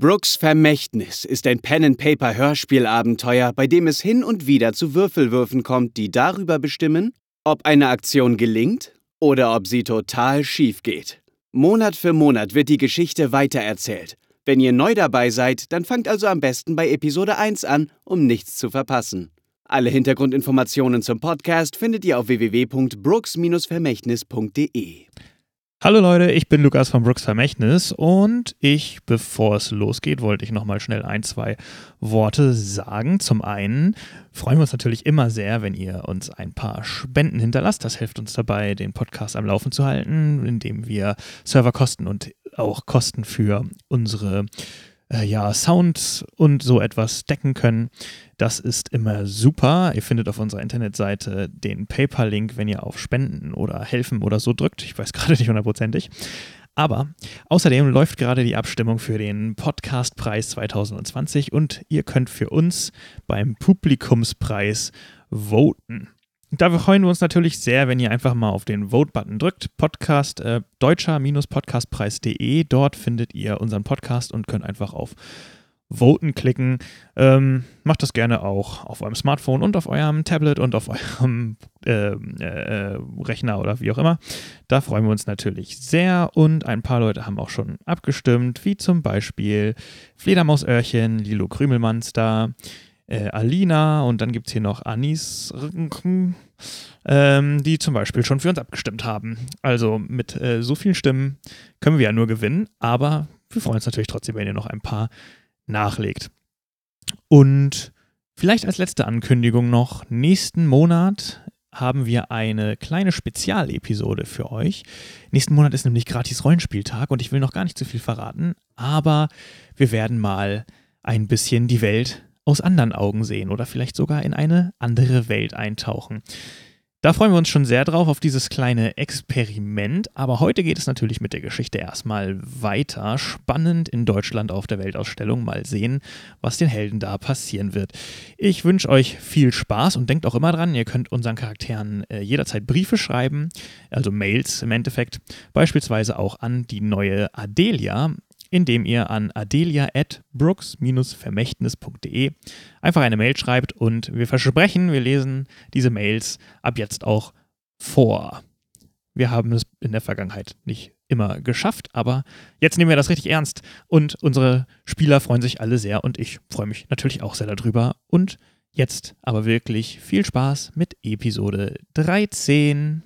Brooks Vermächtnis ist ein Pen-and-Paper-Hörspielabenteuer, bei dem es hin und wieder zu Würfelwürfen kommt, die darüber bestimmen, ob eine Aktion gelingt oder ob sie total schief geht. Monat für Monat wird die Geschichte weitererzählt. Wenn ihr neu dabei seid, dann fangt also am besten bei Episode 1 an, um nichts zu verpassen. Alle Hintergrundinformationen zum Podcast findet ihr auf www.brooks-vermächtnis.de. Hallo Leute, ich bin Lukas von Brooks Vermächtnis und ich, bevor es losgeht, wollte ich nochmal schnell ein, zwei Worte sagen. Zum einen freuen wir uns natürlich immer sehr, wenn ihr uns ein paar Spenden hinterlasst. Das hilft uns dabei, den Podcast am Laufen zu halten, indem wir Serverkosten und auch Kosten für unsere äh, ja, Sound und so etwas decken können. Das ist immer super. Ihr findet auf unserer Internetseite den PayPal-Link, wenn ihr auf Spenden oder Helfen oder so drückt. Ich weiß gerade nicht hundertprozentig. Aber außerdem läuft gerade die Abstimmung für den Podcastpreis 2020 und ihr könnt für uns beim Publikumspreis voten. Da freuen wir uns natürlich sehr, wenn ihr einfach mal auf den Vote-Button drückt. Podcast, äh, deutscher-podcastpreis.de. Dort findet ihr unseren Podcast und könnt einfach auf Voten klicken. Ähm, macht das gerne auch auf eurem Smartphone und auf eurem Tablet und auf eurem äh, äh, Rechner oder wie auch immer. Da freuen wir uns natürlich sehr und ein paar Leute haben auch schon abgestimmt, wie zum Beispiel Fledermausöhrchen, Lilo Krümelmonster, äh, Alina und dann gibt es hier noch Anis, ähm, die zum Beispiel schon für uns abgestimmt haben. Also mit äh, so vielen Stimmen können wir ja nur gewinnen, aber wir freuen uns natürlich trotzdem, wenn ihr noch ein paar nachlegt. Und vielleicht als letzte Ankündigung noch, nächsten Monat haben wir eine kleine Spezialepisode für euch. Nächsten Monat ist nämlich gratis Rollenspieltag und ich will noch gar nicht zu viel verraten, aber wir werden mal ein bisschen die Welt aus anderen Augen sehen oder vielleicht sogar in eine andere Welt eintauchen. Da freuen wir uns schon sehr drauf auf dieses kleine Experiment. Aber heute geht es natürlich mit der Geschichte erstmal weiter. Spannend in Deutschland auf der Weltausstellung. Mal sehen, was den Helden da passieren wird. Ich wünsche euch viel Spaß und denkt auch immer dran, ihr könnt unseren Charakteren äh, jederzeit Briefe schreiben, also Mails im Endeffekt. Beispielsweise auch an die neue Adelia indem ihr an adelia.brooks-vermächtnis.de einfach eine Mail schreibt und wir versprechen, wir lesen diese Mails ab jetzt auch vor. Wir haben es in der Vergangenheit nicht immer geschafft, aber jetzt nehmen wir das richtig ernst und unsere Spieler freuen sich alle sehr und ich freue mich natürlich auch sehr darüber. Und jetzt aber wirklich viel Spaß mit Episode 13.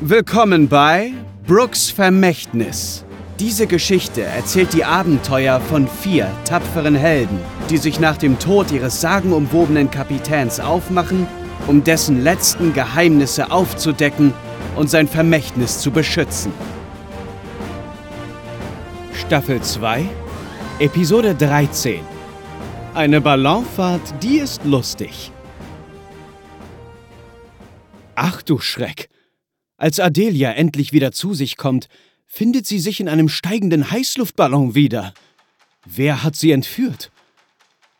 Willkommen bei Brooks Vermächtnis. Diese Geschichte erzählt die Abenteuer von vier tapferen Helden, die sich nach dem Tod ihres sagenumwobenen Kapitäns aufmachen, um dessen letzten Geheimnisse aufzudecken und sein Vermächtnis zu beschützen. Staffel 2, Episode 13. Eine Ballonfahrt, die ist lustig. Ach du Schreck! Als Adelia endlich wieder zu sich kommt, findet sie sich in einem steigenden Heißluftballon wieder. Wer hat sie entführt?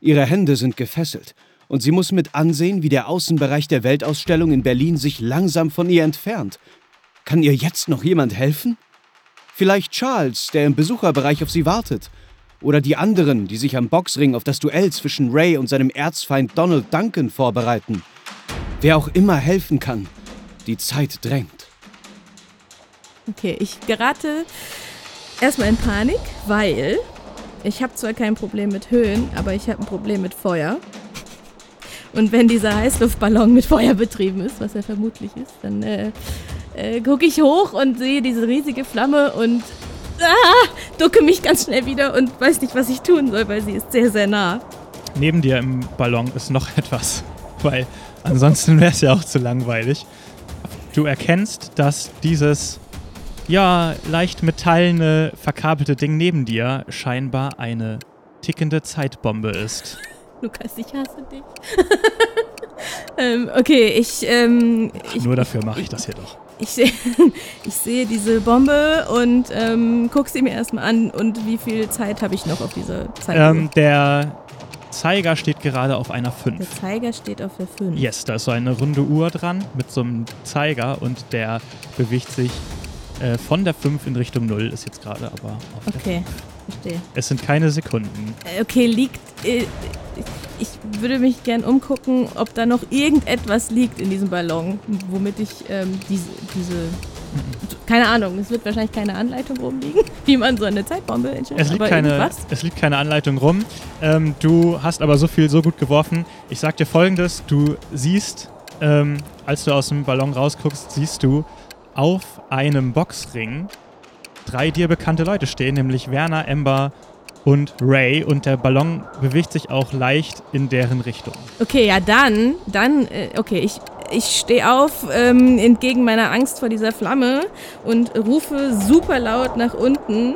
Ihre Hände sind gefesselt und sie muss mit ansehen, wie der Außenbereich der Weltausstellung in Berlin sich langsam von ihr entfernt. Kann ihr jetzt noch jemand helfen? Vielleicht Charles, der im Besucherbereich auf sie wartet. Oder die anderen, die sich am Boxring auf das Duell zwischen Ray und seinem Erzfeind Donald Duncan vorbereiten. Wer auch immer helfen kann. Die Zeit drängt. Okay, ich gerate erstmal in Panik, weil ich habe zwar kein Problem mit Höhen, aber ich habe ein Problem mit Feuer. Und wenn dieser Heißluftballon mit Feuer betrieben ist, was er vermutlich ist, dann äh, äh, gucke ich hoch und sehe diese riesige Flamme und ah, ducke mich ganz schnell wieder und weiß nicht, was ich tun soll, weil sie ist sehr, sehr nah. Neben dir im Ballon ist noch etwas, weil ansonsten wäre es ja auch zu langweilig. Du erkennst, dass dieses ja, leicht metallene, verkabelte Ding neben dir scheinbar eine tickende Zeitbombe ist. Lukas, ich hasse dich. ähm, okay, ich, ähm, ich, Nur dafür mache ich das hier doch. Ich, seh, ich sehe diese Bombe und ähm, gucke sie mir erstmal an. Und wie viel Zeit habe ich noch auf dieser Zeit? Ähm, der Zeiger steht gerade auf einer 5. Der Zeiger steht auf der 5. Yes, da ist so eine runde Uhr dran mit so einem Zeiger und der bewegt sich Äh, von der 5 in Richtung 0 ist jetzt gerade aber auf der Okay, verstehe. Es sind keine Sekunden. Äh, Okay, liegt. Äh, ich würde mich gern umgucken, ob da noch irgendetwas liegt in diesem Ballon, womit ich ähm, diese, diese. Keine Ahnung, es wird wahrscheinlich keine Anleitung rumliegen, wie man so eine Zeitbombe entscheidet. Es liegt, aber keine, irgendwas. es liegt keine Anleitung rum. Ähm, du hast aber so viel so gut geworfen. Ich sag dir folgendes: Du siehst, ähm, als du aus dem Ballon rausguckst, siehst du auf einem Boxring drei dir bekannte Leute stehen, nämlich Werner, Ember und Ray. Und der Ballon bewegt sich auch leicht in deren Richtung. Okay, ja, dann, dann, äh, okay, ich, ich stehe auf ähm, entgegen meiner Angst vor dieser Flamme und rufe super laut nach unten.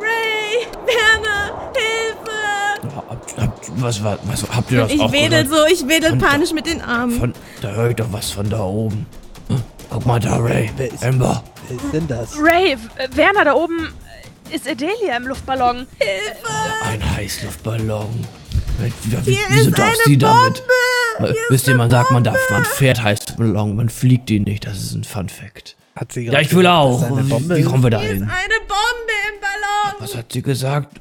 Ray, Werner, Hilfe! Habt, habt, was, war, was, habt ihr das Ich auch wedel gehört? so, ich wedel Und- panisch mit den Armen. Von, da höre ich doch was von da oben. Guck mal da, Ray. Wer ist- Amber. Wer ist denn das? Ray, Werner da oben ist Adelia im Luftballon. Ein Heißluftballon. Wie, wie, Hier wieso ist darf eine sie damit? Äh, Wisst ihr, man sagt, man darf, man fährt Heißluftballon, man fliegt ihn nicht. Das ist ein Fun Fact. Hat sie Ja, ich will gesagt, auch. Wie, wie kommen wir da Hier ist hin? eine Bombe im Ballon! Was hat sie gesagt?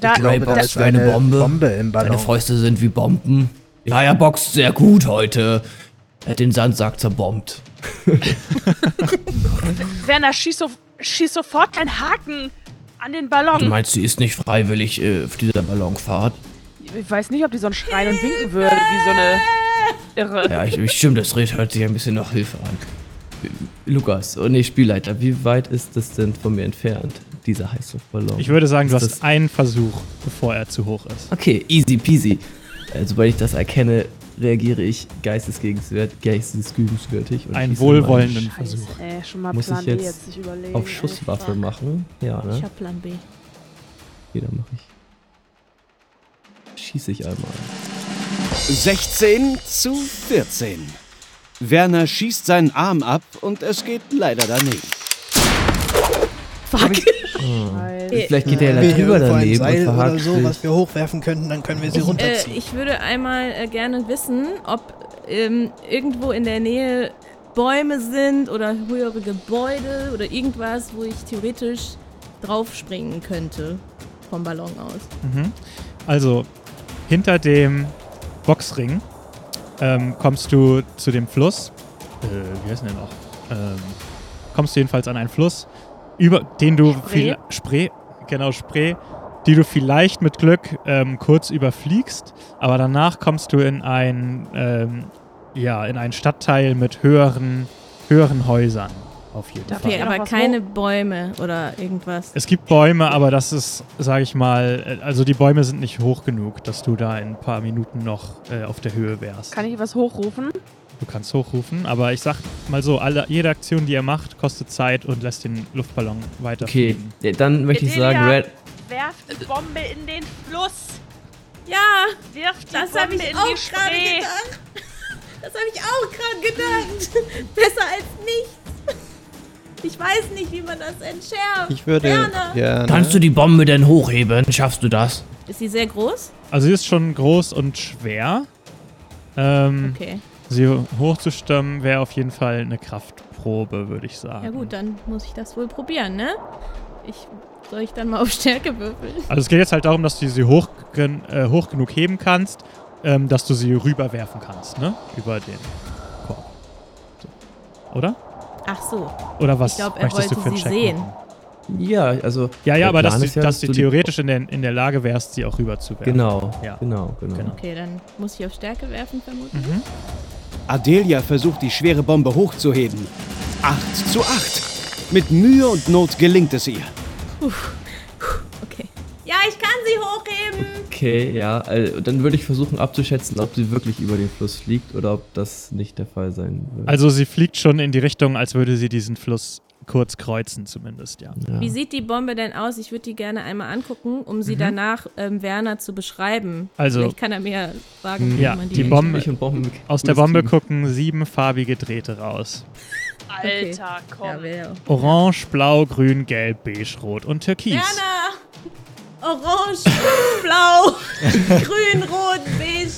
Da, Ich glaube, da ist wie eine eine Bombe. Bombe im Seine Ballon. Fäuste sind wie Bomben. Ja, er boxt sehr gut heute. Er hat den Sandsack zerbombt. Werner, schieß, so, schieß sofort einen Haken an den Du Ballon. meinst, sie ist nicht freiwillig äh, auf dieser Ballonfahrt? Ich weiß nicht, ob die sonst schreien und winken würde, wie so eine Irre. Ja, ich, ich stimmt, das Red hört sich ein bisschen nach Hilfe an. Lukas, oh nee, Spielleiter, wie weit ist das denn von mir entfernt, dieser Heißluftballon? Ich würde sagen, du Ist hast das- einen Versuch, bevor er zu hoch ist. Okay, easy peasy. Äh, sobald ich das erkenne, reagiere ich geistesgegenswert, geistesgütenswürdig. und Einen wohlwollenden meinen Versuch. Ey, schon mal Muss Plan ich B jetzt jetzt überlegen. Sch- Auf Schusswaffe ey. machen. Ja, Ich ne? hab Plan B. Jeder mache ich. Schieße ich einmal. 16 zu 14. Werner schießt seinen Arm ab und es geht leider daneben. Fuck. Scheiße. Vielleicht geht der ja da drüber daneben und Seil oder verhakt so, sich. was wir hochwerfen könnten, dann können wir sie Ich, äh, runterziehen. ich würde einmal äh, gerne wissen, ob ähm, irgendwo in der Nähe Bäume sind oder höhere Gebäude oder irgendwas, wo ich theoretisch draufspringen könnte vom Ballon aus. Mhm. Also, hinter dem Boxring ähm, kommst du zu dem Fluss. Äh, wie heißt denn der noch? Ähm, kommst du jedenfalls an einen Fluss, über den du Spree? viel Spree, genau Spree, die du vielleicht mit Glück ähm, kurz überfliegst, aber danach kommst du in ein ähm, ja in einen Stadtteil mit höheren höheren Häusern auf jeden Darf Fall. Aber keine Bäume oder irgendwas. Es gibt Bäume, aber das ist, sage ich mal, also die Bäume sind nicht hoch genug, dass du da in ein paar Minuten noch äh, auf der Höhe wärst. Kann ich was hochrufen? Du kannst hochrufen, aber ich sag mal so, alle, jede Aktion, die er macht, kostet Zeit und lässt den Luftballon Okay, weiterfliegen. ja, dann möchte ich sagen, Red. Werf die Bombe in den Fluss. Ja, Wirf die das Bombe ich in auch die gerade Spree. gedacht. Das habe ich auch gerade gedacht. Besser als nichts. Ich weiß nicht, wie man das entschärft. Ich würde Werner. gerne. Kannst du die Bombe denn hochheben? Schaffst du das? Ist sie sehr groß? Also sie ist schon groß und schwer. Ähm, Okay. Sie hochzustemmen wäre auf jeden Fall eine Kraftprobe, würde ich sagen. Ja gut, dann muss ich das wohl probieren, ne? Ich soll ich dann mal auf Stärke würfeln? Also es geht jetzt halt darum, dass du sie hoch, gen- äh, hoch genug heben kannst, ähm, dass du sie rüberwerfen kannst, ne? Über den Korb. So. Oder? Ach so. Oder was Ich glaub, er möchtest du wollte für einen sie Check sehen. machen? Ja, also. Ja, ja, aber dass, du, ja, dass du theoretisch in der, in der Lage wärst, sie auch rüber zu werfen. Genau, Ja. genau, genau. Genau. Okay, dann muss ich auf Stärke werfen, vermutlich. Mhm. Adelia versucht, die schwere Bombe hochzuheben. 8 zu 8. Mit Mühe und Not gelingt es ihr. Okay. Ja, ich kann sie hochheben. Okay, ja, also, dann würde ich versuchen abzuschätzen, ob sie wirklich über den Fluss fliegt oder ob das nicht der Fall sein wird. Also sie fliegt schon in die Richtung, als würde sie diesen Fluss kurz kreuzen, zumindest, ja. ja. Wie sieht die Bombe denn aus? Ich würde die gerne einmal angucken, um sie danach ähm, Werner zu beschreiben. Mhm. Also- Vielleicht kann er mir sagen, wie Ja, man die, die Bombe- Ich und Bomben Aus der Bombe gucken sieben farbige Drähte raus. Alter, komm. Ja, Orange, Blau, Grün, Gelb, Beige, Rot und Türkis. Werner! Orange, blau, grün, rot, beige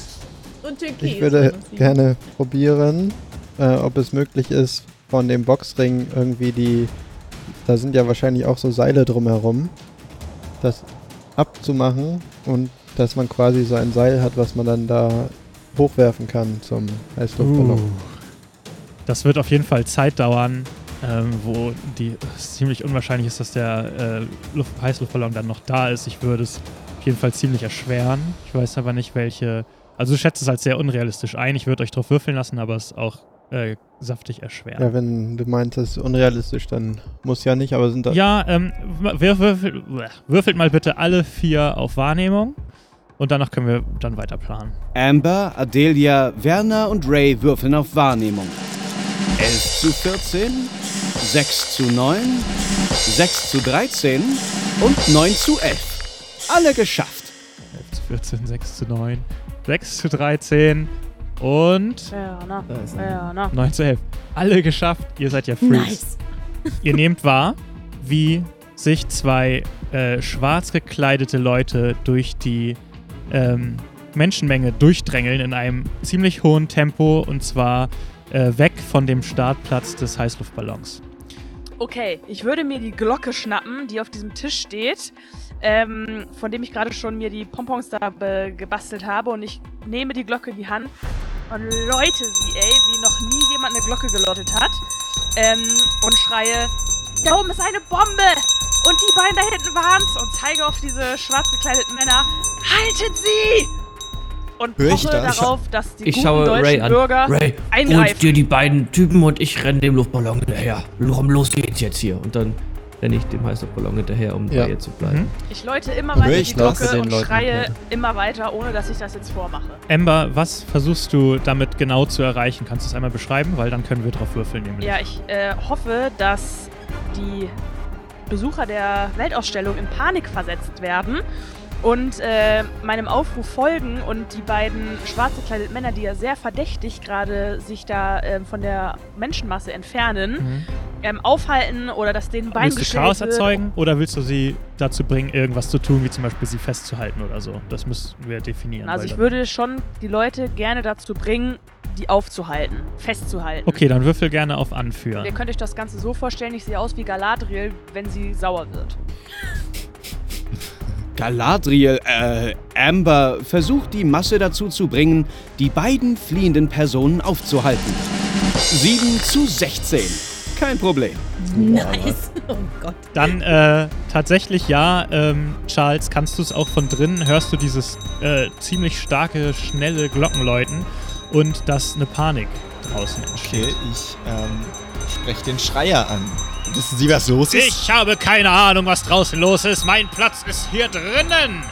und türkis. Ich würde gerne probieren, äh, ob es möglich ist, von dem Boxring irgendwie die da sind ja wahrscheinlich auch so Seile drumherum, das abzumachen und dass man quasi so ein Seil hat, was man dann da hochwerfen kann zum Heißluftballon. Uh, das wird auf jeden Fall Zeit dauern, ähm, wo die ziemlich unwahrscheinlich ist, dass der äh, Luft Heißluftballon dann noch da ist. Ich würde es auf jeden Fall ziemlich erschweren. Ich weiß aber nicht, welche. Also du schätzt es als sehr unrealistisch ein. Ich würde euch drauf würfeln lassen, aber es auch äh, saftig erschweren. Ja, wenn du meinst, das ist unrealistisch, dann muss ja nicht, aber sind da. Ja, ähm, wir, würfel, würfelt mal bitte alle vier auf Wahrnehmung. Und danach können wir dann weiter planen. Amber, Adelia, Werner und Ray würfeln auf Wahrnehmung. 11 zu 14, 6 zu 9, 6 zu 13 und 9 zu 11. Alle geschafft. 11 zu 14, 6 zu 9, 6 zu 13 und er. Werner. 9 zu 11. Alle geschafft. Ihr seid ja Freaks. Nice. Ihr nehmt wahr, wie sich zwei äh, schwarz gekleidete Leute durch die ähm, Menschenmenge durchdrängeln in einem ziemlich hohen Tempo und zwar äh, weg von dem Startplatz des Heißluftballons. Okay, ich würde mir die Glocke schnappen, die auf diesem Tisch steht, ähm, von dem ich gerade schon mir die Pompons da gebastelt habe. Und ich nehme die Glocke in die Hand und läute sie, ey, wie noch nie jemand eine Glocke geläutet hat. Ähm, und schreie, da oben ist eine Bombe! Und die beiden da hinten waren's! Und zeige auf diese schwarz gekleideten Männer, haltet sie! Und Hör ich poche das? darauf, dass die Ich guten schaue deutschen Ray an. Bürger Ray, eingreifen. holt dir die beiden Typen und ich renne dem Luftballon hinterher. Los geht's jetzt hier. Und dann renne ich dem Heißluftballon hinterher, um Ja. bei ihr zu bleiben. Mhm. Ich läute immer weiter ich die? Glocke und Leuten, schreie ja. immer weiter, ohne dass ich das jetzt vormache. Ember, was versuchst du damit genau zu erreichen? Kannst du es einmal beschreiben? Weil dann können wir drauf würfeln nämlich. Ja, ich äh, hoffe, dass die Besucher der Weltausstellung in Panik versetzt werden und äh, meinem Aufruf folgen und die beiden schwarz gekleideten Männer, die ja sehr verdächtig gerade sich da ähm, von der Menschenmasse entfernen, Mhm. ähm, aufhalten oder dass denen Bein Willst du Chaos wird. erzeugen oder willst du sie dazu bringen, irgendwas zu tun, wie zum Beispiel sie festzuhalten oder so? Das müssen wir definieren. Also ich würde schon die Leute gerne dazu bringen, die aufzuhalten, festzuhalten. Okay, dann würfel gerne auf Anführen. Ihr könnt euch das Ganze so vorstellen, ich sehe aus wie Galadriel, wenn sie sauer wird. Galadriel, äh, Amber versucht die Masse dazu zu bringen, die beiden fliehenden Personen aufzuhalten. 7 zu 16. Kein Problem. Nice. Oh Gott. Dann äh, tatsächlich ja, ähm, Charles, kannst du es auch von drinnen, hörst du dieses äh, ziemlich starke, schnelle Glockenläuten und dass eine Panik draußen entsteht. Okay, ich ähm, spreche den Schreier an. Wissen Sie, was los ist? Ich habe keine Ahnung, was draußen los ist. Mein Platz ist hier drinnen.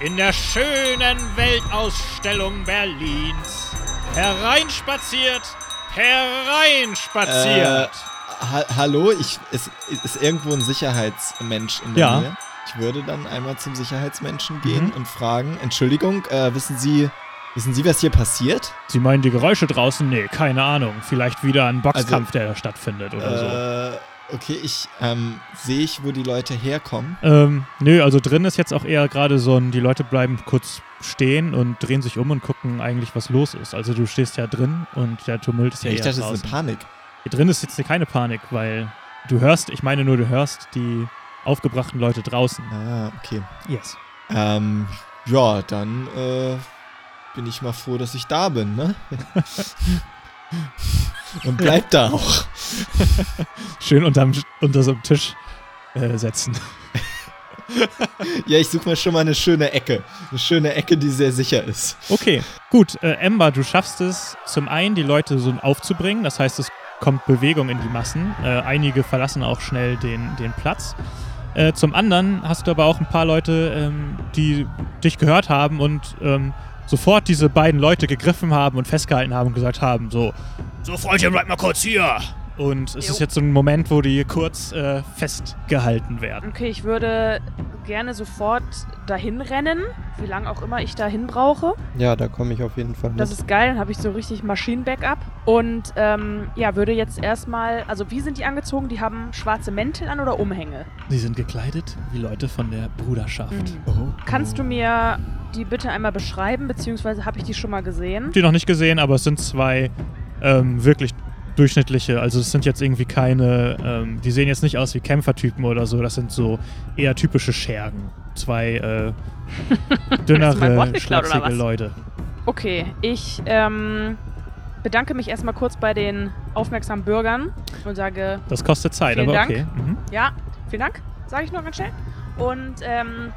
In der schönen Weltausstellung Berlins. Hereinspaziert, hereinspaziert. ha hallo, ich, ist, ist irgendwo ein Sicherheitsmensch in der Ja. Nähe? Ich würde dann einmal zum Sicherheitsmenschen gehen Mhm. und fragen, Entschuldigung, äh, wissen Sie, wissen Sie, was hier passiert? Sie meinen die Geräusche draußen? Nee, keine Ahnung. Vielleicht wieder ein Boxkampf, der da stattfindet oder so. Äh, okay, ich, ähm, sehe ich, wo die Leute herkommen? Ähm, nö, also drin ist jetzt auch eher gerade so ein, die Leute bleiben kurz stehen und drehen sich um und gucken eigentlich, was los ist. Also du stehst ja drin und der Tumult ist ja, ich eher dachte, das draußen. ist eine Panik. Hier drin ist jetzt keine Panik, weil du hörst, ich meine nur, du hörst die aufgebrachten Leute draußen. Ah, okay. Yes. Ähm, ja, dann, äh, bin ich mal froh, dass ich da bin, ne? Und bleib da auch. Schön unterm, unter so einem Tisch äh, setzen. Ja, ich suche mir schon mal eine schöne Ecke. Eine schöne Ecke, die sehr sicher ist. Okay, gut. Äh, Ember, du schaffst es zum einen, die Leute so aufzubringen. Das heißt, es kommt Bewegung in die Massen. Äh, einige verlassen auch schnell den, den Platz. Äh, zum anderen hast du aber auch ein paar Leute, ähm, die dich gehört haben und ähm, sofort diese beiden Leute gegriffen haben und festgehalten haben und gesagt haben, so, so Freundchen, bleib mal kurz hier. Und es Jo. ist jetzt so ein Moment, wo die kurz äh, festgehalten werden. Okay, ich würde gerne sofort dahin rennen, wie lange auch immer ich dahin brauche. Ja, da komme ich auf jeden Fall mit. Das ist geil, dann habe ich so richtig Maschinenbackup. Und ähm, ja, würde jetzt erstmal, also wie sind die angezogen? Die haben schwarze Mäntel an oder Umhänge? Sie sind gekleidet wie Leute von der Bruderschaft. Mhm. Oh. Kannst du mir die bitte einmal beschreiben, beziehungsweise habe ich die schon mal gesehen? die noch nicht gesehen, aber es sind zwei ähm, wirklich durchschnittliche. Also es sind jetzt irgendwie keine, ähm, die sehen jetzt nicht aus wie Kämpfertypen oder so. Das sind so eher typische Schergen. Zwei äh, dünnere, schlachsige? Leute. Okay, ich ähm, bedanke mich erstmal kurz bei den aufmerksamen Bürgern und sage, Das kostet Zeit, aber Dank. okay. Mhm. ja, vielen Dank, sage ich nur ganz schnell. Und ähm,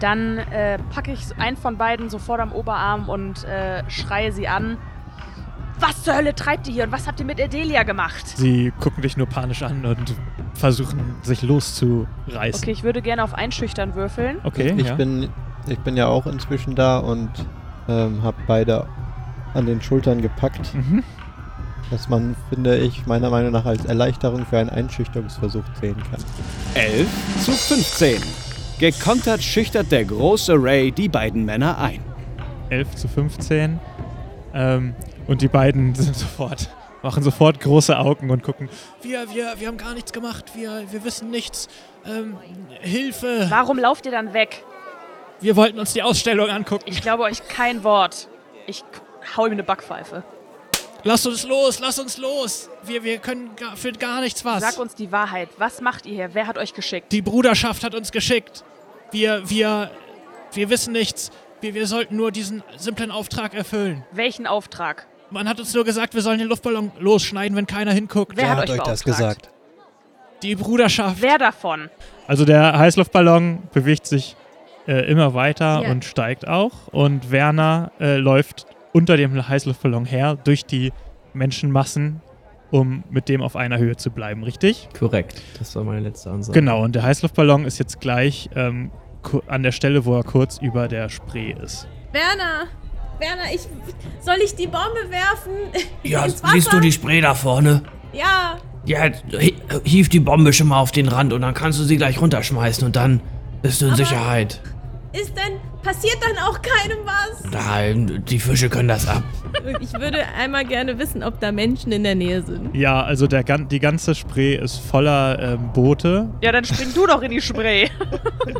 dann äh, packe ich einen von beiden sofort am Oberarm und äh, schreie sie an. Was zur Hölle treibt ihr hier und was habt ihr mit Adelia gemacht? Sie gucken dich nur panisch an und versuchen sich loszureißen. Okay, ich würde gerne auf Einschüchtern würfeln. Okay, ich, ja. bin, ich bin ja auch inzwischen da und ähm, habe beide an den Schultern gepackt, Mhm. was man, finde ich, meiner Meinung nach als Erleichterung für einen Einschüchterungsversuch sehen kann. 11 zu 15. Gekontert schüchtert der große Ray die beiden Männer ein. 11 zu 15. Ähm, und die beiden sind sofort, machen sofort große Augen und gucken. Wir, wir, wir haben gar nichts gemacht. Wir, wir wissen nichts. Ähm, Hilfe. Warum lauft ihr dann weg? Wir wollten uns die Ausstellung angucken. Ich glaube euch kein Wort. Ich hau ihm eine Backpfeife. Lass uns los, lass uns los. Wir, wir können gar, für gar nichts was. Sag uns die Wahrheit. Was macht ihr hier? Wer hat euch geschickt? Die Bruderschaft hat uns geschickt. Wir, wir, wir wissen nichts. Wir, wir sollten nur diesen simplen Auftrag erfüllen. Welchen Auftrag? Man hat uns nur gesagt, wir sollen den Luftballon losschneiden, wenn keiner hinguckt. Wer hat euch beauftragt? Die Bruderschaft. Wer davon? Also der Heißluftballon bewegt sich äh, immer weiter Ja. und steigt auch. Und Werner äh, läuft unter dem Heißluftballon her durch die Menschenmassen, um mit dem auf einer Höhe zu bleiben, richtig? Korrekt. Das war meine letzte Ansage. Genau, und der Heißluftballon ist jetzt gleich ähm, an der Stelle, wo er kurz über der Spree ist. Werner! Werner, ich. Soll ich die Bombe werfen? Ja, siehst du die Spray da vorne? Ja. Ja, hi- hief die Bombe schon mal auf den Rand und dann kannst du sie gleich runterschmeißen und dann bist du in Aber- Sicherheit. Ist denn. Passiert dann auch keinem was? Nein, die Fische können das ab. Ich würde einmal gerne wissen, ob da Menschen in der Nähe sind. Ja, also der, gan- die ganze Spree ist voller ähm, Boote. Ja, dann spring du doch in die Spray.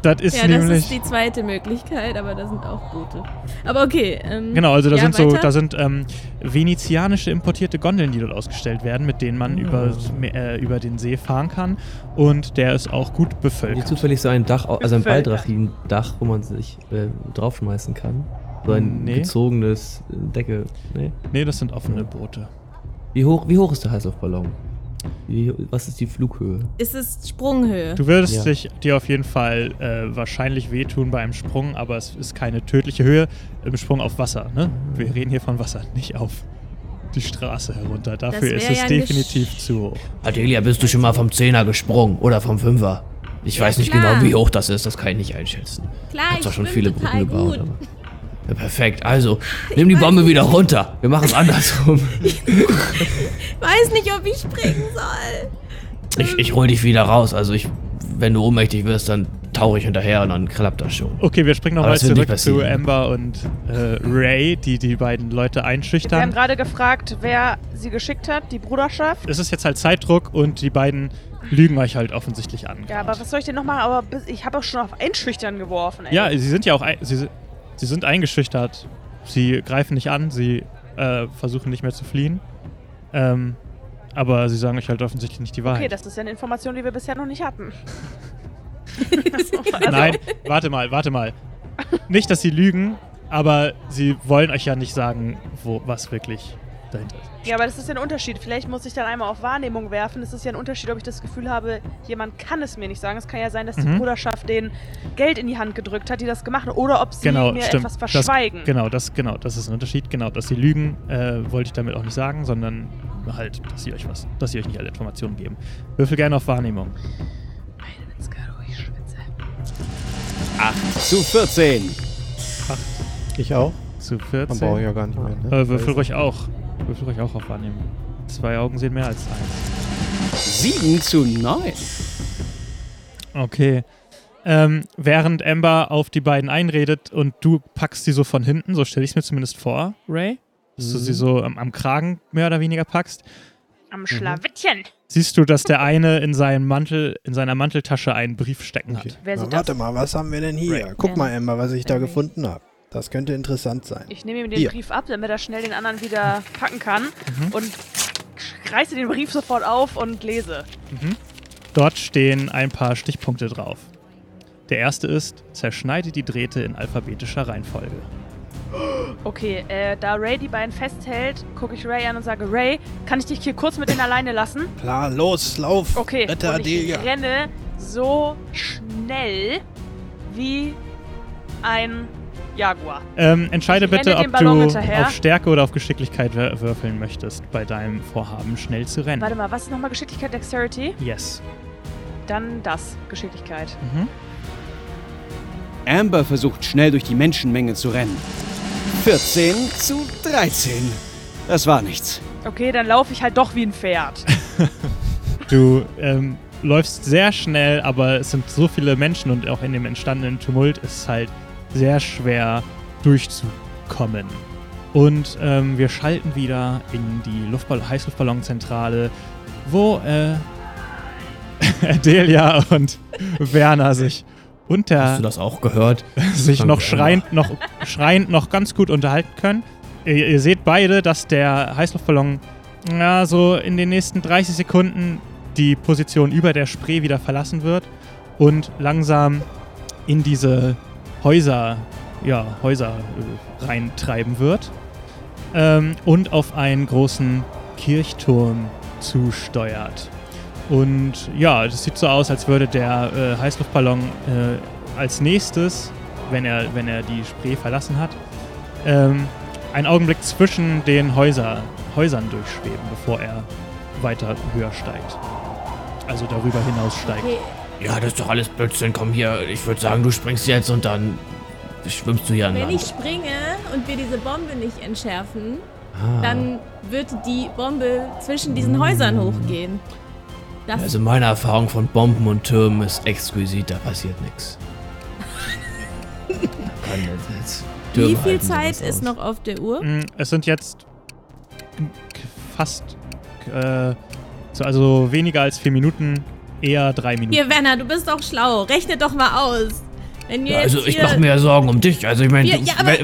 Das ist ja, das nämlich. ist die zweite Möglichkeit, aber da sind auch Boote. Aber okay. Ähm, Genau, also da ja, sind so, weiter? da sind ähm, venezianische importierte Gondeln, die dort ausgestellt werden, mit denen man über, äh, über den See fahren kann. Und der ist auch gut Nicht bevölkert. zufällig so ein Dach, also ein. Baldachin-Dach, wo man sich äh, draufschmeißen kann. So ein Nee. gezogenes äh, Decke. Nee. Nee, das sind offene Boote. Wie hoch, wie hoch ist der Heißluftballon? Wie, was ist die Flughöhe? Ist es Sprunghöhe? Du würdest Ja. dich dir auf jeden Fall äh, wahrscheinlich wehtun bei einem Sprung, aber es ist keine tödliche Höhe im Sprung auf Wasser. Ne? Wir reden hier von Wasser, nicht auf die Straße herunter. Dafür ist es ja ein definitiv zu hoch. Adelia, bist du schon mal vom Zehner gesprungen oder vom Fünfer? Ich weiß nicht klar. genau, wie hoch das ist, das kann ich nicht einschätzen. Klar, Ich ich zwar schon viele total Brücken gebaut, gut. aber. Ja, perfekt. Also, nimm die Bombe wieder runter. Wir machen es andersrum. Weiß nicht, ob ich springen soll. Ich, ich hol dich wieder raus. Also, ich, wenn du ohnmächtig wirst, dann tauche ich hinterher und dann klappt das schon. Okay, wir springen nochmal zurück zu. Amber und äh, Ray, die die beiden Leute Wir haben einschüchtern. gerade gefragt, wer sie geschickt hat, die Bruderschaft. Es ist jetzt halt Zeitdruck und die beiden lügen euch halt offensichtlich an. Ja, aber was soll ich denn noch machen? Aber ich habe auch schon auf Einschüchtern geworfen, ey. Ja, sie sind ja auch sie, sie sind eingeschüchtert. Sie greifen nicht an, sie äh, versuchen nicht mehr zu fliehen. Ähm, aber sie sagen euch halt offensichtlich nicht die Wahrheit. Okay, das ist ja eine Information, die wir bisher noch nicht hatten. Nein, warte mal, warte mal. Nicht, dass sie lügen, aber sie wollen euch ja nicht sagen, wo was wirklich dahinter ist. Ja, aber das ist ja ein Unterschied. Vielleicht muss ich dann einmal auf Wahrnehmung werfen. Es ist ja ein Unterschied, ob ich das Gefühl habe, jemand kann es mir nicht sagen. Es kann ja sein, dass die Mhm. Bruderschaft denen Geld in die Hand gedrückt hat, die das gemacht haben. Oder ob sie Genau, mir stimmt. etwas verschweigen. Das, genau, das, genau, das ist ein Unterschied. Genau, dass sie lügen, äh, wollte ich damit auch nicht sagen, sondern halt, dass sie euch was, dass sie euch nicht alle Informationen geben. Würfel gerne auf Wahrnehmung. Meine Witzka, ich schwitze. 8 zu 14. Ich auch? Zu Man 14. braucht ja gar nicht mehr, ne? Äh, würfel ruhig auch. Würfel ruhig auch auf Wahrnehmung. Zwei Augen sehen mehr als eins. 7 zu 9. Okay. Ähm, während Amber auf die beiden einredet und du packst sie so von hinten, so stelle ich es mir zumindest vor, Ray, dass du sie so am, am Kragen mehr oder weniger packst, Am Schlawittchen. siehst du, dass der eine in seinem Mantel, in seiner Manteltasche einen Brief stecken Okay. hat. Wer Na, warte das? mal, was haben wir denn hier? Ray. Guck Ja. mal, Emma, was ich da Ray. gefunden habe. Das könnte interessant sein. Ich nehme ihm den Hier. Brief ab, damit er schnell den anderen wieder packen kann. Mhm. Und ich reiße den Brief sofort auf und lese. Dort stehen ein paar Stichpunkte drauf. Der erste ist, zerschneide die Drähte in alphabetischer Reihenfolge. Okay, äh, da Ray die beiden festhält, gucke ich Ray an und sage, Ray, kann ich dich hier kurz mit denen alleine lassen? Klar, los, lauf. Okay, Rette und ich Adelia. renne so schnell wie ein Jaguar. Ähm, entscheide Ich bitte, ob du hinterher. auf Stärke oder auf Geschicklichkeit wür- würfeln möchtest bei deinem Vorhaben, schnell zu rennen. Warte mal, was ist nochmal Geschicklichkeit, Dexterity? Yes. Dann das, Geschicklichkeit. Mhm. Amber versucht schnell durch die Menschenmenge zu rennen. 14 zu 13. Das war nichts. Okay, dann laufe ich halt doch wie ein Pferd. Du ähm, läufst sehr schnell, aber es sind so viele Menschen und auch in dem entstandenen Tumult ist es halt sehr schwer durchzukommen. Und ähm, wir schalten wieder in die Luftball Heißluftballonzentrale, wo äh, Delia und Werner sich unter Hast du das auch gehört? sich noch schreiend, noch schreiend noch ganz gut unterhalten können. Ihr, ihr seht beide, dass der Heißluftballon ja, so in den nächsten 30 Sekunden die Position über der Spree wieder verlassen wird und langsam in diese Häuser, ja, Häuser äh, reintreiben wird ähm, und auf einen großen Kirchturm zusteuert. Und ja, das sieht so aus, als würde der äh, Heißluftballon äh, als nächstes, wenn er, wenn er die Spree verlassen hat, ähm, einen Augenblick zwischen den Häuser, Häusern durchschweben, bevor er weiter höher steigt. Also darüber hinaus steigt. Okay, Ja, das ist doch alles Blödsinn. Komm hier, ich würde sagen, du springst jetzt und dann schwimmst du hier an wenn ich Land. springe und wir diese Bombe nicht entschärfen, Ah. dann wird die Bombe zwischen diesen Häusern hochgehen. Das Also meine Erfahrung von Bomben und Türmen ist exquisit, da passiert nichts. Wie viel Zeit ist noch auf der Uhr? Mm, Es sind jetzt fast, äh, so, also weniger als vier Minuten, eher drei Minuten. Hier, Werner, du bist doch schlau. Rechne doch mal aus. Ja, also ich mache mir ja Sorgen um dich. Also ich meine, ja,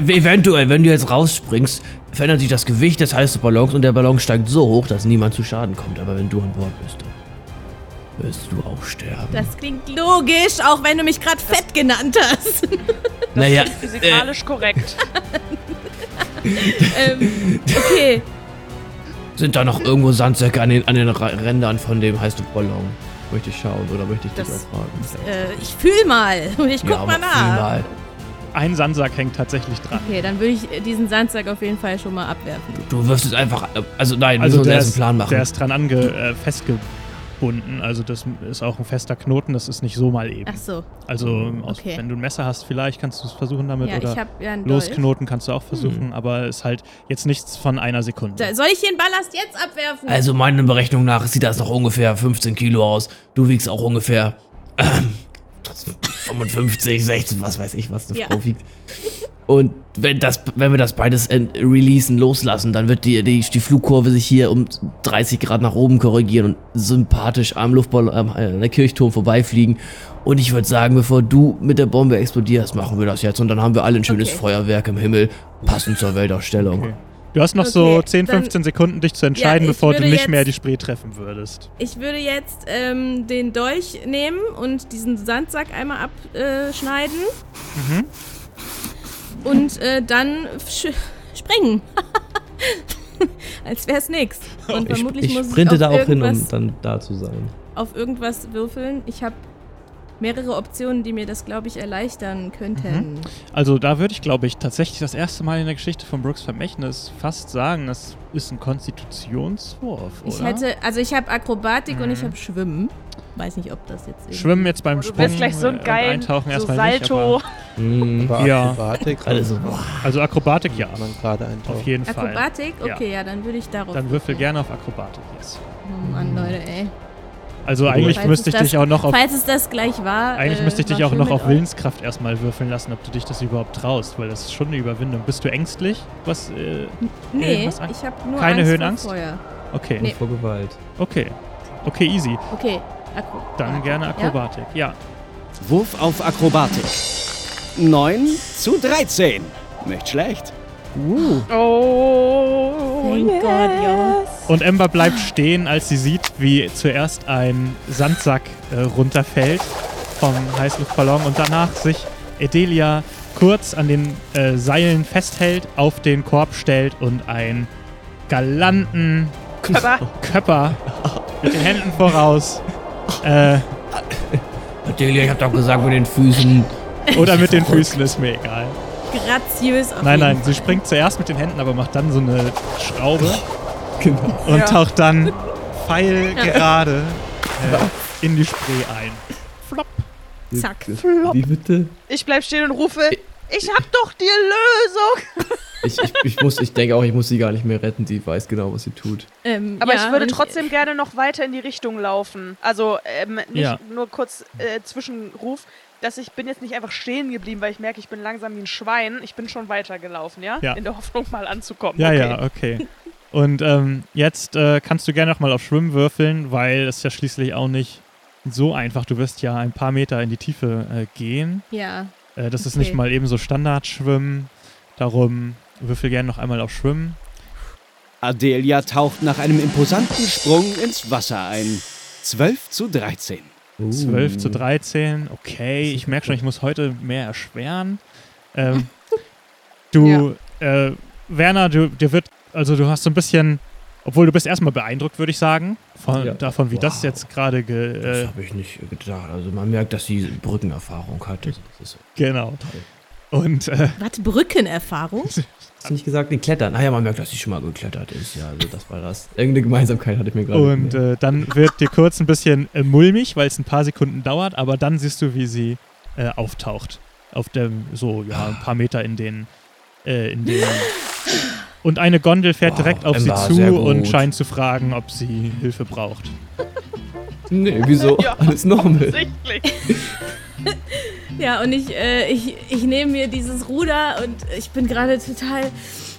eventuell, wenn du jetzt rausspringst, verändert sich das Gewicht des heißen Ballons und der Ballon steigt so hoch, dass niemand zu Schaden kommt. Aber wenn du an Bord bist, dann wirst du auch sterben. Das klingt logisch, auch wenn du mich gerade fett genannt hast. naja, Klingt physikalisch korrekt. ähm, okay, sind da noch irgendwo Sandsäcke an den, an den Rändern von dem heißen Ballon? Möchte ich schauen oder möchte ich dich Das- auch fragen? äh, ich fühl mal und ich guck ja, mal nach. mal. Ein Sandsack hängt tatsächlich dran. Okay, dann würde ich diesen Sandsack auf jeden Fall schon mal abwerfen. Du wirfst es einfach. äh, Also nein, Also wir müssen uns der erst ist, einen Plan machen. der ist dran ange, äh, festgebunden. Also das ist auch ein fester Knoten, das ist nicht so mal eben. Ach so, Also aus, Okay. wenn du ein Messer hast, vielleicht kannst du es versuchen damit ja, oder ich habe ja einen Dolch. losknoten kannst du auch versuchen, aber ist halt jetzt nichts von einer Sekunde. Soll ich den Ballast jetzt abwerfen? Also meiner Berechnung nach sieht das noch ungefähr 15 Kilo aus. Du wiegst auch ungefähr ähm, 55, 16, was weiß ich, was eine Ja. Frau wiegt. Und wenn, das, wenn wir das beides releasen, loslassen, dann wird die, die, die Flugkurve sich hier um 30 Grad nach oben korrigieren und sympathisch am Luftballon, am äh, der Kirchturm vorbeifliegen. Und ich würde sagen, bevor du mit der Bombe explodierst, machen wir das jetzt. Und dann haben wir alle ein schönes Okay. Feuerwerk im Himmel, passend zur Weltausstellung. Okay. Du hast noch so Okay, 10, dann- 15 Sekunden, dich zu entscheiden, Ja, bevor du nicht mehr jetzt- die Spree treffen würdest. Ich würde jetzt ähm, den Dolch nehmen und diesen Sandsack einmal abschneiden. Mhm. Und äh, dann springen. Als wär's nix. Und Ich, vermutlich ich muss sprinte ich da auf auch hin, um irgendwas, dann da zu sein. auf irgendwas würfeln. Ich habe mehrere Optionen, die mir das, glaube ich, erleichtern könnten. Also da würde ich, glaube ich, tatsächlich das erste Mal in der Geschichte von Brooks Vermächtnis fast sagen, das ist ein Konstitutionswurf, oder? Ich hätte, also ich habe Akrobatik und ich Mhm. habe Schwimmen. Weiß nicht, ob das jetzt Schwimmen jetzt beim Oh, du Sprung wirst gleich so einen und geilen Eintauchen so erstmal Salto. nicht. Mhm. Aber Ja. Akrobatik Gerade so, boah. Aber, also Akrobatik ja, man gerade auf eintaucht. jeden Fall. Akrobatik? Ja. Okay, ja. dann würde ich darauf. Dann würfel würfeln. gerne auf Akrobatik, yes. Oh Mann, Leute, ey. Also eigentlich Falls müsste ich dich das- auch noch auf Falls es das gleich war. Eigentlich äh, müsste ich dich auch noch auf euch. Willenskraft erstmal würfeln lassen, ob du dich das überhaupt traust, weil das ist schon eine Überwindung. Bist du ängstlich? Was? Äh, Nee, was ich habe nur Keine Angst Höhenangst? vor Feuer. okay, Nee. Vor Gewalt. okay, okay, easy. Okay, Akro Dann ja. gerne Akrobatik. Ja. Wurf auf Akrobatik. 9 zu 13. Nicht schlecht. Oh, Thank yes. God, yo. Und Ember bleibt stehen, als sie sieht, wie zuerst ein Sandsack äh, runterfällt vom Heißluftballon und danach sich Edelia kurz an den äh, Seilen festhält, auf den Korb stellt und einen galanten Körper. Köpper mit den Händen voraus äh, Adelia, ich hab doch gesagt mit den Füßen. oder mit den Füßen, ist mir egal. Graziös auf Nein, nein, sie springt zuerst mit den Händen, aber macht dann so eine Schraube Genau. und Ja. taucht dann pfeilgerade äh, in die Spree ein. Zack. Wie bitte? Ich bleib stehen und rufe, ich hab doch die Lösung. Ich, ich, ich, muss, ich denke auch, ich muss sie gar nicht mehr retten. Sie weiß genau, was sie tut. Ähm, Aber ja, ich würde trotzdem gerne noch weiter in die Richtung laufen. Also ähm, nicht Ja. nur kurz äh, Zwischenruf, dass ich bin jetzt nicht einfach stehen geblieben, weil ich merke, ich bin langsam wie ein Schwein. Ich bin schon weitergelaufen, ja? Ja. In der Hoffnung, mal anzukommen. Ja, okay. ja, okay. Und ähm, jetzt äh, kannst du gerne noch mal auf Schwimmen würfeln, weil es ja schließlich auch nicht so einfach. Du wirst ja ein paar Meter in die Tiefe äh, gehen. Ja. Äh, das ist Okay. nicht mal eben so Standardschwimmen. Darum würfel gerne noch einmal auf Schwimmen. Adelia taucht nach einem imposanten Sprung ins Wasser ein. 12 zu 13. 12 zu 13. Okay, ich merke schon, ich muss heute mehr erschweren. Ähm, du, äh, Werner, du, dir wird, also du hast so ein bisschen, obwohl du bist erstmal beeindruckt, würde ich sagen, von, Ja. davon, wie das Wow. jetzt gerade ge, Das äh, habe ich nicht gedacht. Also man merkt, dass sie Brückenerfahrung hat. Das ist genau. Und äh, Was, Brückenerfahrung? Hast du nicht gesagt, die klettern? Ah ja, man merkt, dass sie schon mal geklettert ist. Ja, also das war das. Irgendeine Gemeinsamkeit hatte ich mir gerade. Und äh, dann wird dir kurz ein bisschen äh, mulmig, weil es ein paar Sekunden dauert, aber dann siehst du, wie sie äh, auftaucht. Auf dem, so, ja, ein paar Meter in den, äh, in den. Und eine Gondel fährt Wow, direkt auf Emma, sie zu und scheint zu fragen, ob sie Hilfe braucht. nee, wieso? Ja. Alles normal. Ja, und ich, äh, ich, ich nehme mir dieses Ruder und ich bin gerade total,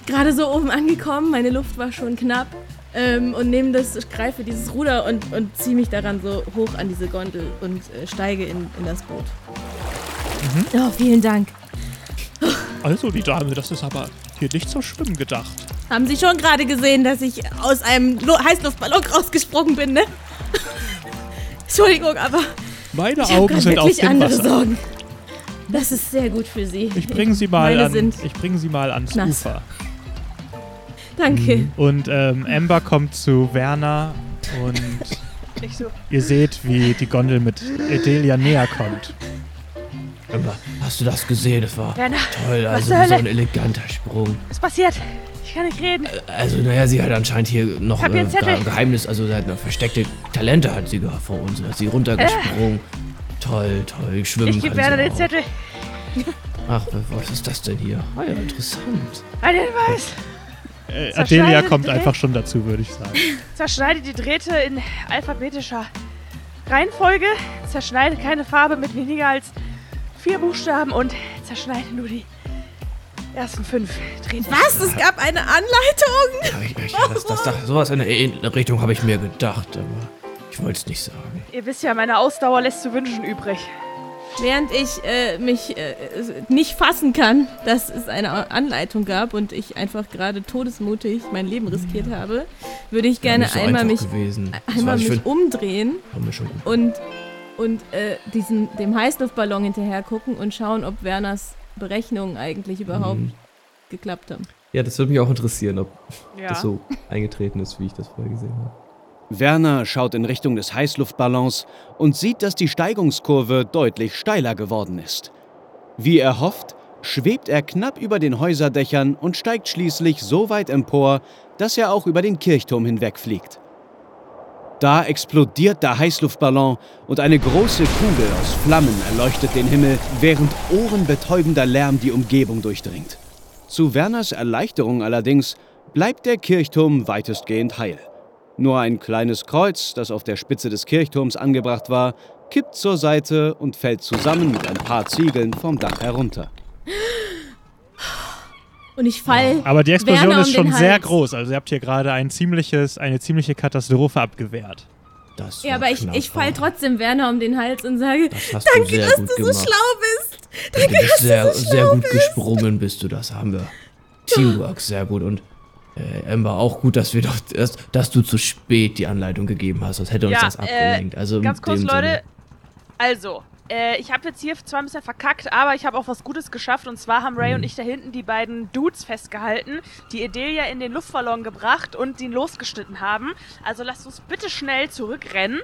gerade so oben angekommen. Meine Luft war schon knapp. Ähm, und nehme das, ich greife dieses Ruder und, und ziehe mich daran so hoch an diese Gondel und äh, steige in, in das Boot. Oh, vielen Dank. Also, die Dame, das ist aber hier nicht zum Schwimmen gedacht. Haben Sie schon gerade gesehen, dass ich aus einem Lu Heißluftballon rausgesprungen bin, ne? Entschuldigung, aber Meine Augen sind auf dem andere Wasser. Sorgen. Das ist sehr gut für Sie. Ich bringe sie mal Meine an, sind ich bringe sie mal ans nass. Ufer. Danke. Und ähm, Amber kommt zu Werner und Ich so, ihr seht, wie die Gondel mit Edelia näher kommt. Aber hast du das gesehen? Das war Werner, toll. Also zur so ein eleganter Sprung. was passiert? Ich kann nicht reden. Also, naja, sie hat anscheinend hier noch äh. Ge- Geheimnis, also sie hat noch versteckte Talente hat sie vor uns. Hat sie runtergesprungen. Toll, toll. Schwimmen Ich gebe Werner den. Zettel. Ach, was ist das denn hier? Ah ja, interessant. Ein Hinweis. Äh, Adelia kommt einfach schon dazu, würde ich sagen. Zerschneide die Drähte in alphabetischer Reihenfolge. Zerschneide keine Farbe mit weniger als vier Buchstaben und zerschneide nur die ersten fünf Drähte. Was? Es gab eine Anleitung? Ja, ich, ich, das, das, das, sowas in der in der Richtung habe ich mir gedacht, aber ich wollte es nicht sagen. Ihr wisst ja, meine Ausdauer lässt zu wünschen übrig. Während ich äh, mich äh, nicht fassen kann, dass es eine Anleitung gab und ich einfach gerade todesmutig mein Leben riskiert habe, würde ich gerne so einmal mich, gewesen. Einmal mich umdrehen und, und äh, diesen, dem Heißluftballon hinterher gucken und schauen, ob Werners Berechnungen eigentlich überhaupt Mhm. geklappt haben. Ja, das würde mich auch interessieren, ob Ja. das so eingetreten ist, wie ich das vorher gesehen habe. Werner schaut in Richtung des Heißluftballons und sieht, dass die Steigungskurve deutlich steiler geworden ist. Wie er hofft, schwebt er knapp über den Häuserdächern und steigt schließlich so weit empor, dass er auch über den Kirchturm hinwegfliegt. Da explodiert der Heißluftballon und eine große Kugel aus Flammen erleuchtet den Himmel, während ohrenbetäubender Lärm die Umgebung durchdringt. Zu Werners Erleichterung allerdings bleibt der Kirchturm weitestgehend heil. Nur ein kleines Kreuz, das auf der Spitze des Kirchturms angebracht war, kippt zur Seite und fällt zusammen mit ein paar Ziegeln vom Dach herunter. Und ich fall. Aber die Explosion Werner ist um schon sehr groß. Also ihr habt hier gerade ein ziemliches, eine ziemliche Katastrophe abgewehrt. Das Ja, aber ich, ich fall trotzdem Werner um den Hals und sage, Das danke, du dass du gemacht. so schlau bist. du bist sehr, sehr gut gesprungen bist du, das haben wir. Teamwork, sehr gut. Und Äh, Ember, auch gut, dass wir doch, dass, dass du zu spät die Anleitung gegeben hast, sonst hätte uns Ja, das äh, abgelenkt. Also Ganz kurz, Leute. Sinne. Also, äh, ich habe jetzt hier zwar ein bisschen verkackt, aber ich habe auch was Gutes geschafft. Und zwar haben Ray und ich da hinten die beiden Dudes festgehalten, die Edelia in den Luftballon gebracht und ihn losgeschnitten haben. Also lasst uns bitte schnell zurückrennen,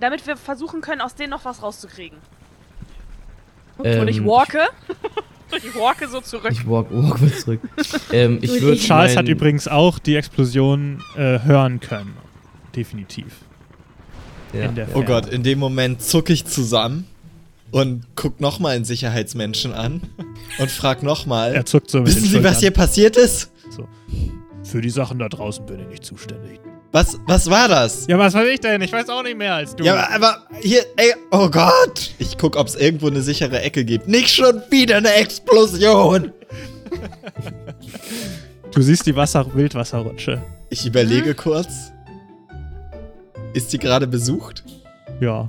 damit wir versuchen können, aus denen noch was rauszukriegen. und ich Ähm, ich walke so zurück. Ich walk, walk mal zurück. ähm, ich würde Charles hat übrigens auch die Explosion äh, hören können. Definitiv. ja, in der ja. Oh Gott, in dem Moment zucke ich zusammen und guck nochmal einen Sicherheitsmenschen an und frag nochmal. Er zuckt so mit Wissen den Sie, was hier passiert ist? So. Für die Sachen da draußen bin ich nicht zuständig. Was, was war das? Ja, was weiß ich denn? Ich weiß auch nicht mehr als du. Ja, aber, hier, ey, oh Gott. Ich guck, ob es irgendwo eine sichere Ecke gibt. Nicht schon wieder eine Explosion. du siehst die Wasser Wildwasserrutsche. Ich überlege kurz. Ist die gerade besucht? Ja.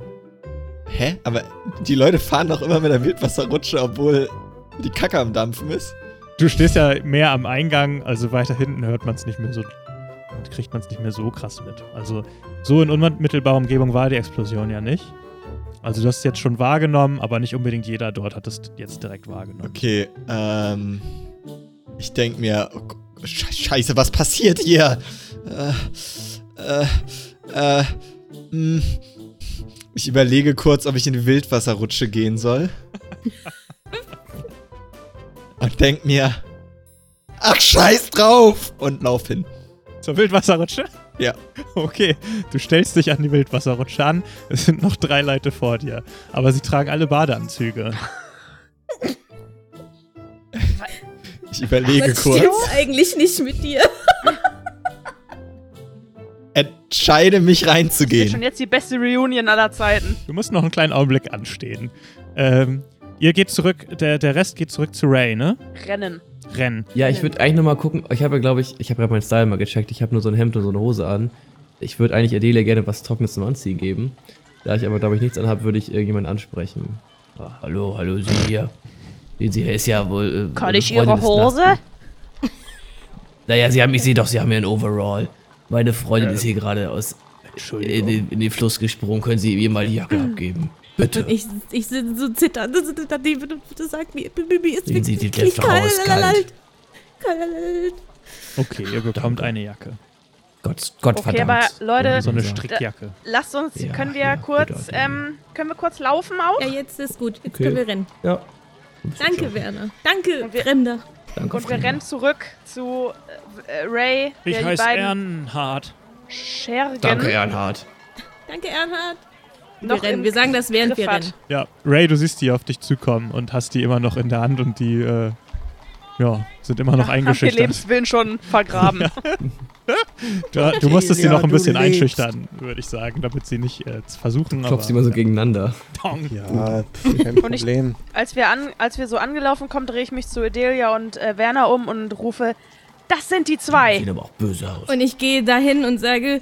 Hä? Aber die Leute fahren doch immer mit der Wildwasserrutsche, obwohl die Kacke am Dampfen ist. Du stehst ja mehr am Eingang, also weiter hinten hört man es nicht mehr so. Kriegt man es nicht mehr so krass mit. Also, so in unmittelbarer Umgebung war die Explosion ja nicht. Also, du hast es jetzt schon wahrgenommen, aber nicht unbedingt jeder dort hat es jetzt direkt wahrgenommen. Okay, ähm. Ich denk mir, oh, Scheiße, was passiert hier? Äh, äh, äh, hm. Ich überlege kurz, ob ich in die Wildwasserrutsche gehen soll. Und denk mir, ach, scheiß drauf! Und lauf hin. Zur Wildwasserrutsche? Ja. Okay, du stellst dich an die Wildwasserrutsche an. Es sind noch drei Leute vor dir. Aber sie tragen alle Badeanzüge. Ich überlege Was kurz. stimmt's eigentlich nicht mit dir? Entscheide mich Das ist schon reinzugehen. jetzt die beste Reunion aller Zeiten. Du musst noch einen kleinen Augenblick anstehen. Ähm, ihr geht zurück, der, der Rest geht zurück zu Ray, ne? Rennen. Rennen. Ja, ich würde eigentlich nochmal gucken. Ich habe ja, glaube ich, ich habe gerade meinen Style mal gecheckt. Ich habe nur so ein Hemd und so eine Hose an. Ich würde eigentlich Adelia gerne was Trockenes zum Anziehen geben. Da ich aber, glaube ich, nichts anhabe, würde ich irgendjemanden ansprechen. Ah, hallo, hallo, Sie hier. Sie, ist ja wohl. Äh, Kann ich Ihre Hose? Naja, Sie haben, ich sehe doch, Sie haben ja ein Overall. Meine Freundin ist hier gerade aus in den, in den Fluss gesprungen. Können Sie ihr mal die Jacke abgeben? Bitte. Und ich, ich sitze so zitternd, bitte, bitte sag mir, Bibi ist Sehen Sie, die rauskalt. kalt. Okay, ihr bekommt eine Jacke. Gott, Gott Okay, aber verdammt. Leute, So eine Ja. Strickjacke. lasst uns, Ja, können wir ja, kurz, bitte. ähm, können wir kurz laufen auch? Ja, jetzt ist gut. Jetzt Okay. können wir rennen. Ja. Danke, Werner. Danke, Und wir- Fremder. Danke, Und wir Freunde. rennen zurück zu äh, Ray, Ich heiße Ernhard. Schergen Danke, Ernhard. Danke, Ernhard. Wir noch rennen. Wir sagen das, während wir Griff hat. rennen. Ja, Ray, du siehst die auf dich zukommen und hast die immer noch in der Hand und die, äh, ja, sind immer noch Haben ihr eingeschüchtert. Lebenswillen schon vergraben. Du, du musstest sie Ja, noch ein du bisschen lebst. einschüchtern, würde ich sagen, damit sie nicht äh, versuchen. Klopfst die immer so gegeneinander. Dong. Ja, pf, kein Und ich- Problem. als, wir an, als wir so angelaufen kommen, drehe ich mich zu Edelia und äh, Werner um und rufe, das sind die zwei. Sieht aber auch böse aus. Und ich gehe dahin und sage,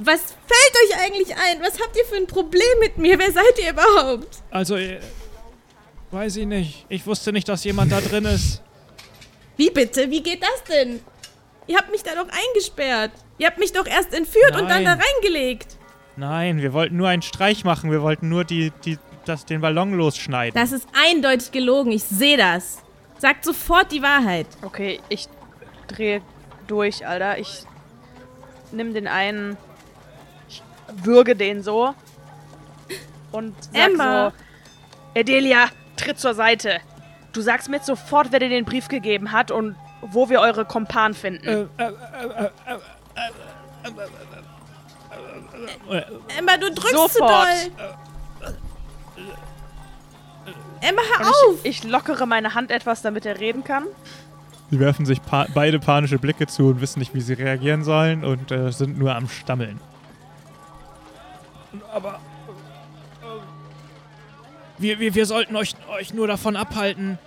was fällt euch eigentlich ein? Was habt ihr für ein Problem mit mir? Wer seid ihr überhaupt? Also, äh, weiß ich nicht. Ich wusste nicht, dass jemand da drin ist. Wie bitte? Wie geht das denn? Ihr habt mich da doch eingesperrt. Ihr habt mich doch erst entführt und dann da Nein. reingelegt. Nein, wir wollten nur einen Streich machen. Wir wollten nur die, die, das, den Ballon losschneiden. Das ist eindeutig gelogen. Ich sehe das. Sagt sofort die Wahrheit. Okay, ich drehe durch, Alter. Ich nimm den einen, würge den so und sag Amber. so, Edelia, tritt zur Seite. Du sagst mir jetzt sofort, wer dir den Brief gegeben hat und wo wir eure Kompan finden. Äh, äh, äh, äh, äh, Emma, du drückst Sofort. zu doll. Emma, hör auf. ich, ich lockere meine Hand etwas, damit er reden kann. Sie werfen sich pa beide panische Blicke zu und wissen nicht, wie sie reagieren sollen und äh, sind nur am Stammeln. Aber äh, wir, wir, wir sollten euch, euch nur davon abhalten,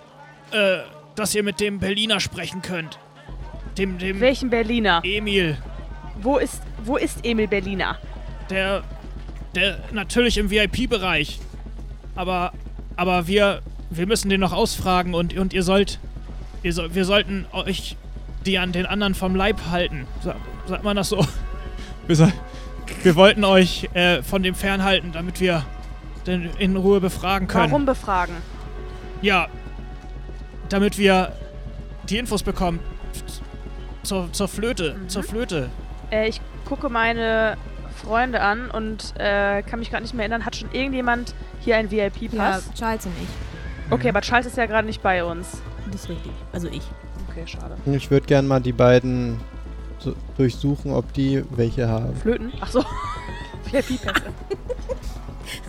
äh, dass ihr mit dem Berliner sprechen könnt. Dem, dem Welchen Berliner? Emil, Wo ist, wo ist Emil Berliner? der, der natürlich im VIP-Bereich. Aber, aber wir, wir müssen den noch ausfragen und, und ihr sollt, ihr soll, wir sollten euch die an den anderen vom Leib halten. Sa sagt man das so? Wir, soll, wir wollten euch äh, von dem fernhalten, damit wir den in Ruhe befragen können. Warum befragen? Ja, damit wir die Infos bekommen. Zur, zur Flöte, Mhm. zur Flöte. Äh, ich gucke meine Freunde an und äh, kann mich gerade nicht mehr erinnern. Hat schon irgendjemand hier einen Ja, VIP-Pass? Charles und ich. Okay, aber Charles ist ja gerade nicht bei uns. Das ist richtig. Also ich. Okay, schade. Ich würde gerne mal die beiden so durchsuchen, ob die welche haben. Flöten? Ach so. VIP-Pässe.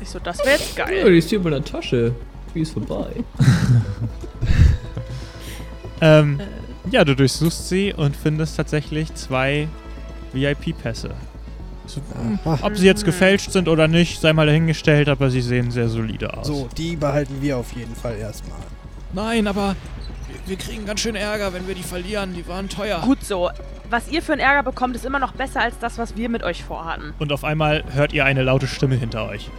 ich so, das wäre jetzt Ja, geil. die ist hier in meiner Tasche. Die ist vorbei. Ähm, ja, du durchsuchst sie und findest tatsächlich zwei VIP-Pässe. So. Ob sie jetzt gefälscht sind oder nicht, sei mal dahingestellt, aber sie sehen sehr solide aus. So, die behalten wir auf jeden Fall erstmal. Nein, aber wir, kriegen ganz schön Ärger, wenn wir die verlieren. Die waren teuer. Gut so. Was ihr für einen Ärger bekommt, ist immer noch besser als das, was wir mit euch vorhatten. Und auf einmal hört ihr eine laute Stimme hinter euch.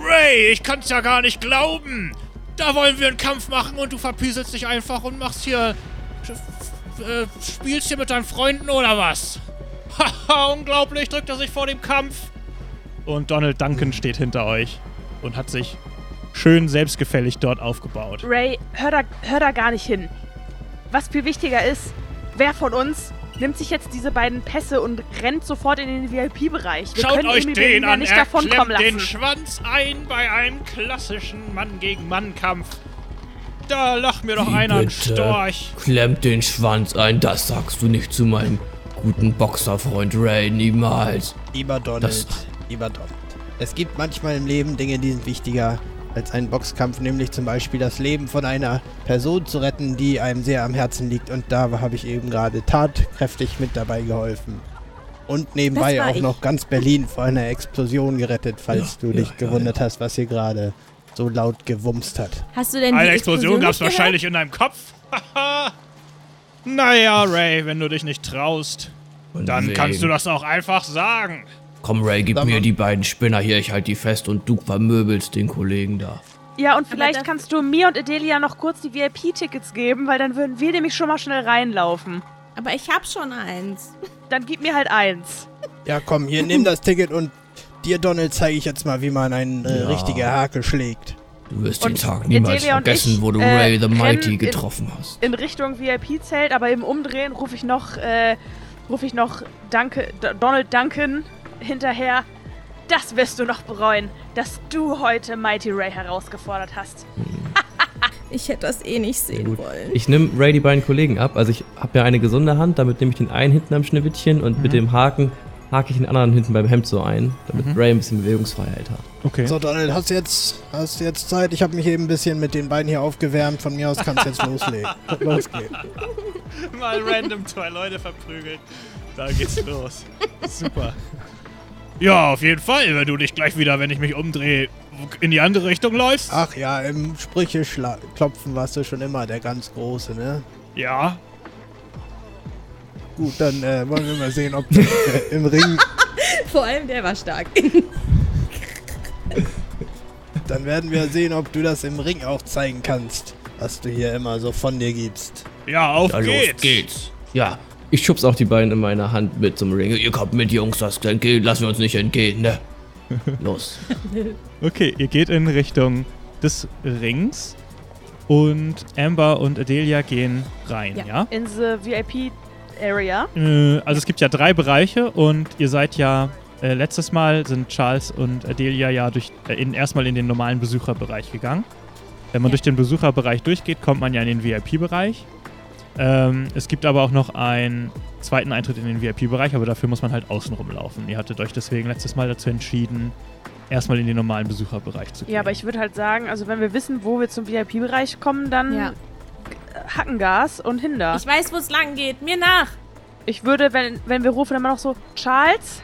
Ray, ich kann's ja gar nicht glauben. Da wollen wir einen Kampf machen und du verpieselst dich einfach und machst hier. Äh, spielst hier mit deinen Freunden oder was? Haha, unglaublich, drückt er sich vor dem Kampf. Und Donald Duncan steht hinter euch und hat sich schön selbstgefällig dort aufgebaut. Ray, hör da, hör da gar nicht hin. Was viel wichtiger ist, wer von uns nimmt sich jetzt diese beiden Pässe und rennt sofort in den VIP-Bereich. Wir Schaut können euch den an, nicht er davonkommen klemmt den. Schwanz ein bei einem klassischen Mann-gegen-Mann-Kampf. Da lacht mir doch Wie einer ein? Storch. Klemmt den Schwanz ein, das sagst du nicht zu meinem guten Boxerfreund Ray, niemals. Lieber Donald, Das- lieber Donald. Es gibt manchmal im Leben Dinge, die sind wichtiger als ein Boxkampf, nämlich zum Beispiel das Leben von einer Person zu retten, die einem sehr am Herzen liegt. Und da habe ich eben gerade tatkräftig mit dabei geholfen. Und nebenbei auch ich. noch ganz Berlin vor einer Explosion gerettet, falls du dich gewundert hast, was hier gerade so laut gewumst hat. Hast du denn die Eine Explosion gab's nicht gehört? wahrscheinlich in deinem Kopf. Haha. naja, Ray, wenn du dich nicht traust, Und dann kannst du das auch einfach sagen. Komm, Ray, gib Sag mir mal. die beiden Spinner hier, ich halte die fest und du vermöbelst den Kollegen da. Ja, und vielleicht kannst du mir und Adelia noch kurz die VIP-Tickets geben, weil dann würden wir nämlich schon mal schnell reinlaufen. Aber ich hab schon eins. Dann gib mir halt eins. Ja, komm, hier, nimm das Ticket und dir, Donald, zeige ich jetzt mal, wie man einen äh, Ja. richtige Hake schlägt. Du wirst den Und Tag niemals Adelia vergessen, ich, wo du äh, Ray the Mighty in- getroffen hast. In Richtung VIP-Zelt, aber im Umdrehen rufe ich noch, äh, rufe ich noch Danke, D Donald Duncan hinterher. Das wirst du noch bereuen, dass du heute Mighty Ray herausgefordert hast. Ich hätte das eh nicht sehen gut. wollen. Ich nehme Ray die beiden Kollegen ab. Also ich habe ja eine gesunde Hand, damit nehme ich den einen hinten am Schneewittchen und mit dem Haken hake ich den anderen hinten beim Hemd so ein, damit Mhm. Ray ein bisschen Bewegungsfreiheit hat. Okay. So, Donald, hast du jetzt, hast jetzt Zeit? Ich habe mich eben ein bisschen mit den beiden hier aufgewärmt. Von mir aus kannst du jetzt loslegen. Losgehen. Mal random zwei Leute verprügeln. Da geht's los. Super. Ja, auf jeden Fall, wenn du dich gleich wieder, wenn ich mich umdrehe, in die andere Richtung läufst. Ach ja, im Sprüche klopfen warst du schon immer der ganz Große, ne? Ja. Gut, dann äh, wollen wir mal sehen, ob du äh, im Ring, Vor allem der war stark. dann werden wir sehen, ob du das im Ring auch zeigen kannst, was du hier immer so von dir gibst. Ja, auf Ja, geht's. los geht's. Ja, ich schub's auch die beiden in meiner Hand mit zum Ring. Ihr kommt mit, Jungs, das geht, lassen wir uns nicht entgehen, ne? Los. Okay, ihr geht in Richtung des Rings und Amber und Adelia gehen rein, ja? Ja. In the VIP-Area. Äh, also es gibt ja drei Bereiche und ihr seid ja äh, letztes Mal sind Charles und Adelia ja durch äh, in, erstmal in den normalen Besucherbereich gegangen. Wenn man Ja. durch den Besucherbereich durchgeht, kommt man ja in den VIP-Bereich. Ähm, es gibt aber auch noch einen zweiten Eintritt in den VIP-Bereich, aber dafür muss man halt außen rumlaufen. Ihr hattet euch deswegen letztes Mal dazu entschieden, erstmal in den normalen Besucherbereich zu gehen. Ja, aber ich würde halt sagen, also wenn wir wissen, wo wir zum VIP-Bereich kommen, dann Ja. Hackengas und Hinder. Ich weiß, wo es lang geht. Mir nach. Ich würde, wenn, wenn wir rufen, immer noch so, Charles?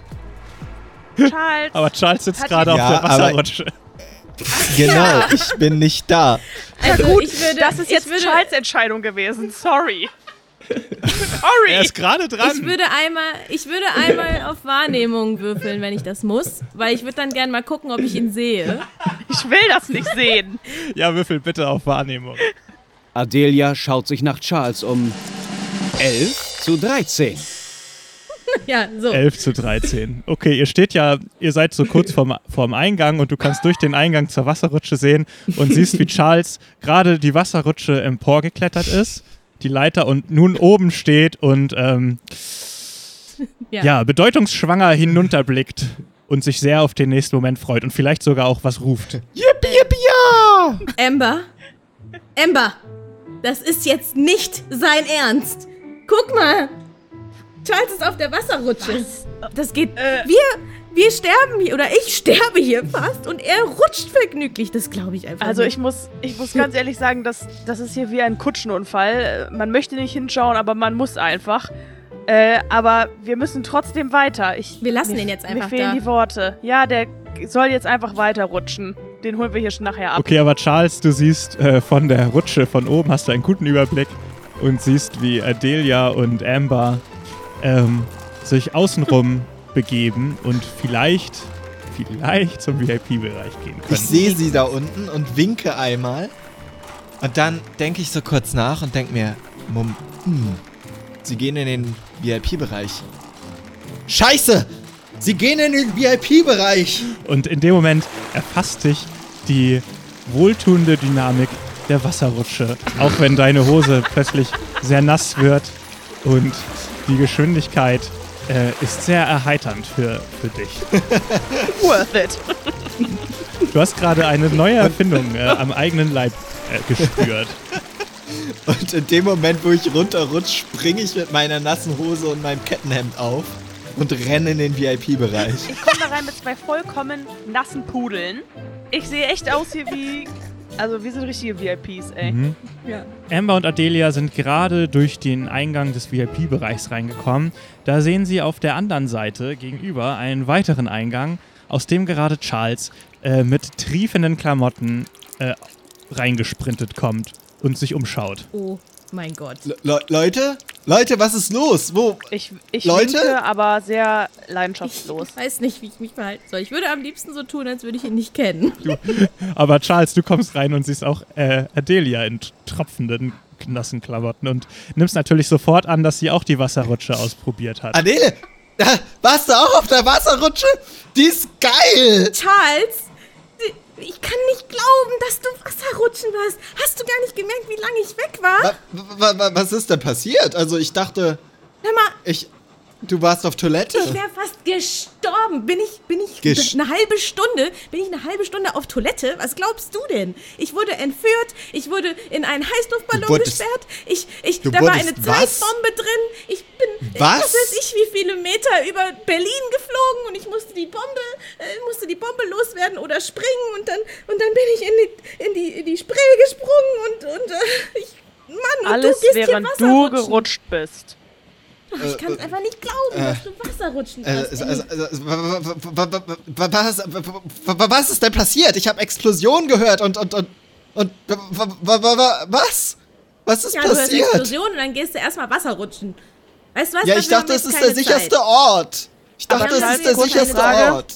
Charles? aber Charles sitzt gerade auf Ja, der Wasserrutsche. Genau, ich bin nicht da. Also gut, ich würde, das ist jetzt würde, Charles Entscheidung gewesen. Sorry. Er Sorry. ist gerade dran. Ich würde einmal, ich würde einmal auf Wahrnehmung würfeln, wenn ich das muss, weil ich würde dann gerne mal gucken, ob ich ihn sehe. Ich will das nicht sehen. ja, würfel bitte auf Wahrnehmung. Adelia schaut sich nach Charles um. Elf? zu 13. Ja, so. 11 zu 13. Okay, ihr steht ja, ihr seid so kurz vorm, vorm Eingang und du kannst durch den Eingang zur Wasserrutsche sehen und siehst, wie Charles gerade die Wasserrutsche emporgeklettert ist, die Leiter und nun oben steht und ähm, Ja. ja. bedeutungsschwanger hinunterblickt und sich sehr auf den nächsten Moment freut und vielleicht sogar auch was ruft. Yippie, yippie, ja! Amber. Amber. Das ist jetzt nicht sein Ernst. Guck mal. Charles ist auf der Wasserrutsche. Das geht. Äh. Wir, wir sterben hier, oder ich sterbe hier fast und er rutscht vergnüglich. Das glaube ich einfach Also nicht. ich muss, ich muss ganz ehrlich sagen, das, das ist hier wie ein Kutschenunfall. Man möchte nicht hinschauen, aber man muss einfach. Äh, aber wir müssen trotzdem weiter. Ich, Wir lassen mir, den jetzt Mir einfach fehlen da. die Worte. Ja, der soll jetzt einfach weiterrutschen. Den holen wir hier schon nachher ab. Okay, aber Charles, du siehst äh, von der Rutsche von oben, hast du einen guten Überblick und siehst, wie Adelia und Amber ähm, sich außenrum begeben und vielleicht, vielleicht zum VIP-Bereich gehen können. Ich sehe sie da unten und winke einmal. Und dann denke ich so kurz nach und denke mir, Mum, hm, sie gehen in den VIP-Bereich. Scheiße! Sie gehen in den VIP-Bereich! Und in dem Moment erfasst dich die wohltuende Dynamik der Wasserrutsche. Auch wenn deine Hose plötzlich sehr nass wird und die Geschwindigkeit äh, ist sehr erheiternd für, für dich. Worth it. Du hast gerade eine neue Erfindung äh, am eigenen Leib äh, gespürt. Und in dem Moment, wo ich runterrutsche, springe ich mit meiner nassen Hose und meinem Kettenhemd auf und renne in den VIP-Bereich. Ich komme da rein mit zwei vollkommen nassen Pudeln. Ich sehe echt aus hier wie. Also, wir sind richtige VIPs, ey. Mhm. Ja. Amber und Adelia sind gerade durch den Eingang des VIP-Bereichs reingekommen. Da sehen sie auf der anderen Seite gegenüber einen weiteren Eingang, aus dem gerade Charles äh, mit triefenden Klamotten äh, reingesprintet kommt und sich umschaut. Oh mein Gott. Le Leute? Leute, was ist los? Wo? Ich, ich Leute? winke, aber sehr leidenschaftslos. Ich weiß nicht, wie ich mich verhalten soll. Ich würde am liebsten so tun, als würde ich ihn nicht kennen. Aber Charles, du kommst rein und siehst auch äh, Adelia in tropfenden, nassen Klamotten und nimmst natürlich sofort an, dass sie auch die Wasserrutsche ausprobiert hat. Adele! Warst du auch auf der Wasserrutsche? Die ist geil! Charles! Ich kann nicht glauben, dass du Wasserrutschen warst. Hast du gar nicht gemerkt, wie lange ich weg war? Wa wa wa was ist denn passiert? Also ich dachte, Hör mal, ich... Du warst auf Toilette? ich wäre fast gestorben. Bin ich, bin ich Gesch- eine halbe Stunde, bin ich eine halbe Stunde auf Toilette? Was glaubst du denn? Ich wurde entführt, ich wurde in einen Heißluftballon wurdest- gesperrt, ich, ich, da war eine was? Zeitbombe drin, ich bin, Was? was weiß ich, wie viele Meter über Berlin geflogen und ich musste die Bombe, äh, musste die Bombe loswerden oder springen und dann, und dann bin ich in die, in die, in die Spree gesprungen und, und äh, ich, Mann, und Alles, du gehst während hier du gerutscht bist. Ach, ich kann es einfach nicht glauben, dass du Wasserrutschen Äh, also, also, also, wa- was, wa- wa- was ist denn passiert? Ich habe Explosion gehört und und und und wa- wa- wa- wa- was? Was ist Ja, du hörst passiert? Explosion und dann gehst du erstmal Wasserrutschen. Weißt du was? Ja, ich dachte, jetzt ist der sicherste. Ort. Ich dachte, dann ist der sicherste. Ort.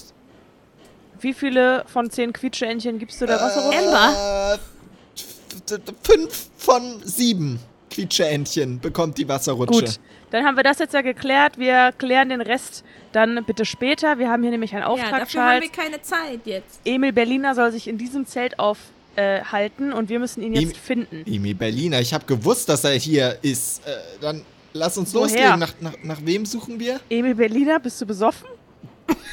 Wie viele von zehn Quietscheentchen gibst du der Wasserrutsche? Äh, f- fünf von sieben Quietscheentchen bekommt die Wasserrutsche. Gut, dann haben wir das jetzt ja geklärt. Wir klären den Rest dann bitte später. Wir haben hier nämlich einen Ja, Auftrag, dafür haben wir Charles. keine Zeit jetzt. Emil Berliner soll sich in diesem Zelt aufhalten und wir müssen ihn jetzt Emil- finden. Emi Berliner, ich habe gewusst, dass er hier ist. Äh, dann lass uns Woher? loslegen. Nach, nach, nach wem suchen wir? Emil Berliner, bist du besoffen?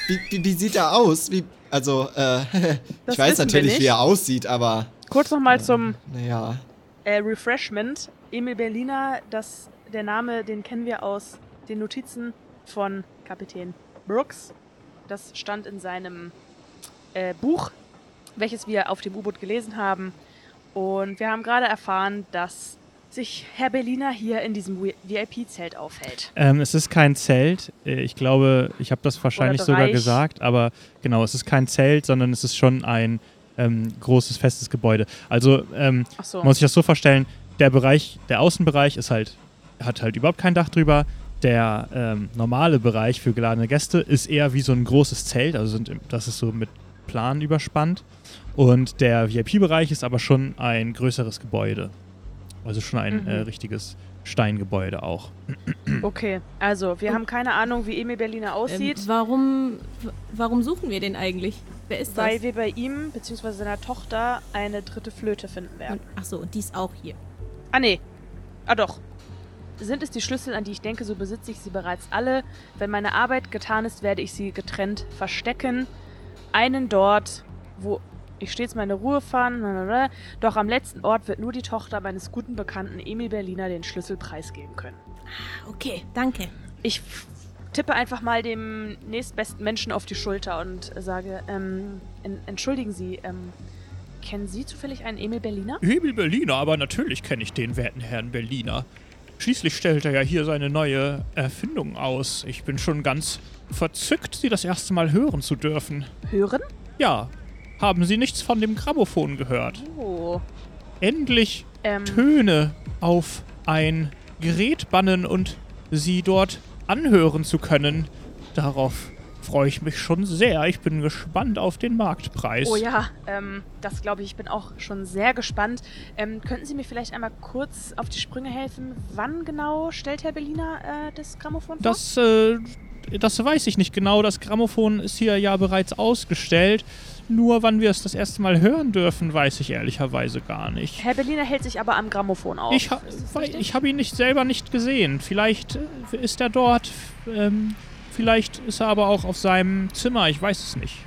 Wie, wie, wie sieht er aus? Wie, also, äh, ich weiß natürlich, wie er aussieht, aber Kurz nochmal zum naja. äh, Refreshment. Emil Berliner, das, der Name, den kennen wir aus den Notizen von Kapitän Brooks. Das stand in seinem äh, Buch, welches wir auf dem U-Boot gelesen haben. Und wir haben gerade erfahren, dass sich Herr Berliner hier in diesem VIP-Zelt aufhält. Ähm, es ist kein Zelt. Äh, Ich glaube, ich habe das wahrscheinlich sogar gesagt, aber genau, es ist kein Zelt, sondern es ist schon ein ähm, großes, festes Gebäude. Also ähm, so. muss sich das so vorstellen, der Bereich, der Außenbereich ist halt, hat halt überhaupt kein Dach drüber. Der ähm, normale Bereich für geladene Gäste ist eher wie so ein großes Zelt, also sind, das ist so mit Plan überspannt. Und der VIP-Bereich ist aber schon ein größeres Gebäude. Also schon ein Mhm. äh, richtiges Steingebäude auch. Okay, also wir haben keine Ahnung, wie Emil Berliner aussieht, Ähm, warum, warum suchen wir den eigentlich? Wer ist das? weil wir bei ihm bzw. seiner Tochter eine dritte Flöte finden werden. Und, ach so, und die ist auch hier. Ah, nee. Ah, doch. Sind es die Schlüssel, an die ich denke, so besitze ich sie bereits alle. Wenn meine Arbeit getan ist, werde ich sie getrennt verstecken. Einen dort, wo ich stets meine Ruhe fand. blablabla. Doch am letzten Ort wird nur die Tochter meines guten Bekannten Emil Berliner den Schlüssel preisgeben können. Okay, danke. Ich tippe einfach mal dem nächstbesten Menschen auf die Schulter und sage, ähm, en entschuldigen Sie, ähm, kennen Sie zufällig einen Emil Berliner? Emil Berliner, aber natürlich kenne ich den werten Herrn Berliner. Schließlich stellt er ja hier seine neue Erfindung aus. Ich bin schon ganz verzückt, sie das erste Mal hören zu dürfen. Hören? Ja, haben Sie nichts von dem Grammophon gehört? Oh. Endlich Ähm, Töne auf ein Gerät bannen und sie dort anhören zu können. Darauf freue ich mich schon sehr. Ich bin gespannt auf den Marktpreis. Oh ja, ähm, das glaube ich. Ich bin auch schon sehr gespannt. Ähm, könnten Sie mir vielleicht einmal kurz auf die Sprünge helfen? Wann genau stellt Herr Berliner äh, das Grammophon vor? Das, äh, das weiß ich nicht genau. Das Grammophon ist hier ja bereits ausgestellt. Nur wann wir es das erste Mal hören dürfen, weiß ich ehrlicherweise gar nicht. Herr Berliner hält sich aber am Grammophon auf. Ich, ha ich habe ihn nicht selber nicht gesehen. Vielleicht äh, ist er dort. Ähm, vielleicht ist er aber auch auf seinem Zimmer. Ich weiß es nicht.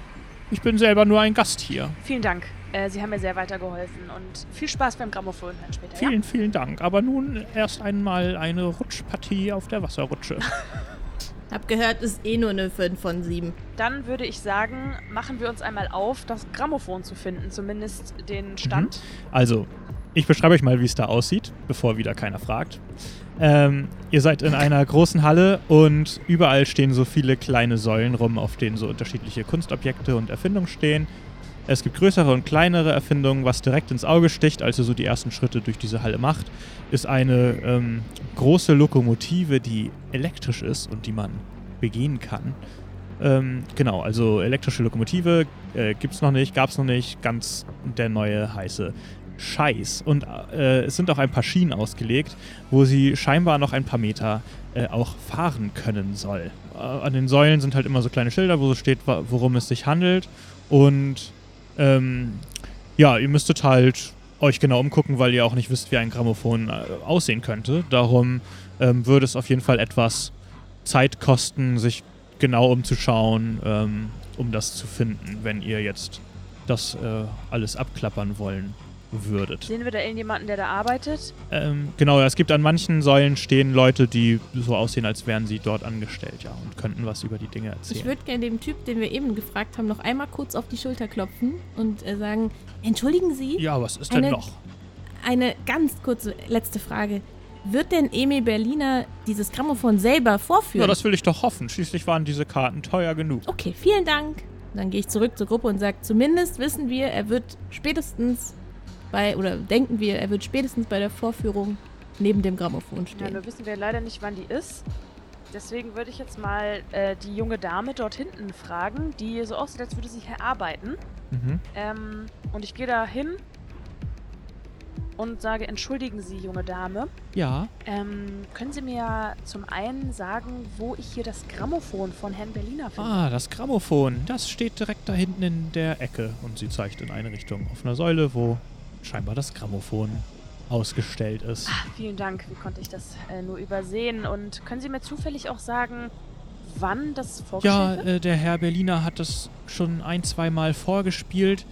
Ich bin selber nur ein Gast hier. Vielen Dank. Äh, Sie haben mir sehr weitergeholfen und viel Spaß beim Grammophon dann später. Ja? Vielen, vielen Dank. Aber nun erst einmal eine Rutschpartie auf der Wasserrutsche. Hab gehört, ist eh nur eine 5 von 7. Dann würde ich sagen, machen wir uns einmal auf, das Grammophon zu finden, zumindest den Stand. Also, ich beschreibe euch mal, wie es da aussieht, bevor wieder keiner fragt. Ähm, ihr seid in einer großen Halle und überall stehen so viele kleine Säulen rum, auf denen so unterschiedliche Kunstobjekte und Erfindungen stehen. Es gibt größere und kleinere Erfindungen. Was direkt ins Auge sticht, als ihr so die ersten Schritte durch diese Halle macht, ist eine ähm, große Lokomotive, die elektrisch ist und die man begehen kann. Ähm, genau, also elektrische Lokomotive äh, es noch nicht, gab es noch nicht. Ganz der neue heiße Scheiß. Und äh, es sind auch ein paar Schienen ausgelegt, wo sie scheinbar noch ein paar Meter äh, auch fahren können soll. Äh, an den Säulen sind halt immer so kleine Schilder, wo so steht, worum es sich handelt. Und ähm, ja, ihr müsstet halt euch genau umgucken, weil ihr auch nicht wisst, wie ein Grammophon äh, aussehen könnte. Darum ähm, würde es auf jeden Fall etwas Zeit kosten, sich genau umzuschauen, ähm, um das zu finden, wenn ihr jetzt das äh, alles abklappern wollen würdet. Sehen wir da irgendjemanden, der da arbeitet? Ähm, genau, es gibt an manchen Säulen stehen Leute, die so aussehen, als wären sie dort angestellt, ja, und könnten was über die Dinge Ich erzählen. würde gerne dem Typ, den wir eben gefragt haben, noch einmal kurz auf die Schulter klopfen und äh, sagen, entschuldigen Sie, Ja, was ist denn Eine- noch? eine ganz kurze letzte Frage. Wird denn Emil Berliner dieses Grammophon selber vorführen? Ja, das will ich doch hoffen. Schließlich waren diese Karten teuer genug. okay, vielen Dank. Dann gehe ich zurück zur Gruppe und sage, zumindest wissen wir, er wird spätestens bei, oder denken wir, er wird spätestens bei der Vorführung neben dem Grammophon Ja, stehen. nur wissen wir leider nicht, wann die ist. Deswegen würde ich jetzt mal äh, die junge Dame dort hinten fragen, die so aussieht, als würde sie hier arbeiten. Mhm. Ähm, und ich gehe da hin und sage, entschuldigen Sie, junge Dame. Ja, Ähm, können Sie mir zum einen sagen, wo ich hier das Grammophon von Herrn Berliner finde? Ah, das Grammophon. Das steht direkt da hinten in der Ecke. Und sie zeigt in eine Richtung auf einer Säule, wo scheinbar das Grammophon ausgestellt ist. Ah, vielen Dank. Wie konnte ich das äh, nur übersehen? Und können Sie mir zufällig auch sagen, wann das Ja, vorgestellt wird? äh, der Herr Berliner hat das schon ein, zwei Mal vorgespielt.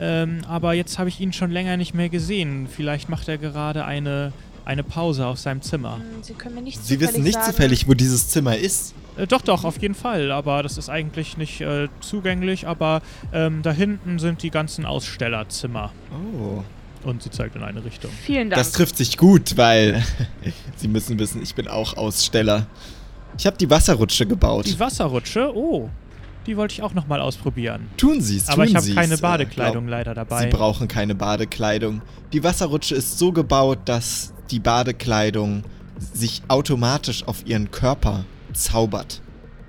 Ähm, aber jetzt habe ich ihn schon länger nicht mehr gesehen. Vielleicht macht er gerade eine, eine Pause auf seinem Zimmer. Hm, Sie können mir nicht Sie wissen nicht sagen, zufällig, wo dieses Zimmer ist. Äh, doch, doch, auf jeden Fall. Aber das ist eigentlich nicht äh, zugänglich. Aber ähm, da hinten sind die ganzen Ausstellerzimmer. Oh. Und sie zeigt in eine Richtung. Vielen Dank. Das trifft sich gut, weil Sie müssen wissen, ich bin auch Aussteller. Ich habe die Wasserrutsche gebaut. Die Wasserrutsche, oh, die wollte ich auch nochmal ausprobieren. tun Sie es, tun Aber ich habe keine Äh, Badekleidung glaub- leider dabei. Sie brauchen keine Badekleidung. Die Wasserrutsche ist so gebaut, dass die Badekleidung sich automatisch auf Ihren Körper zaubert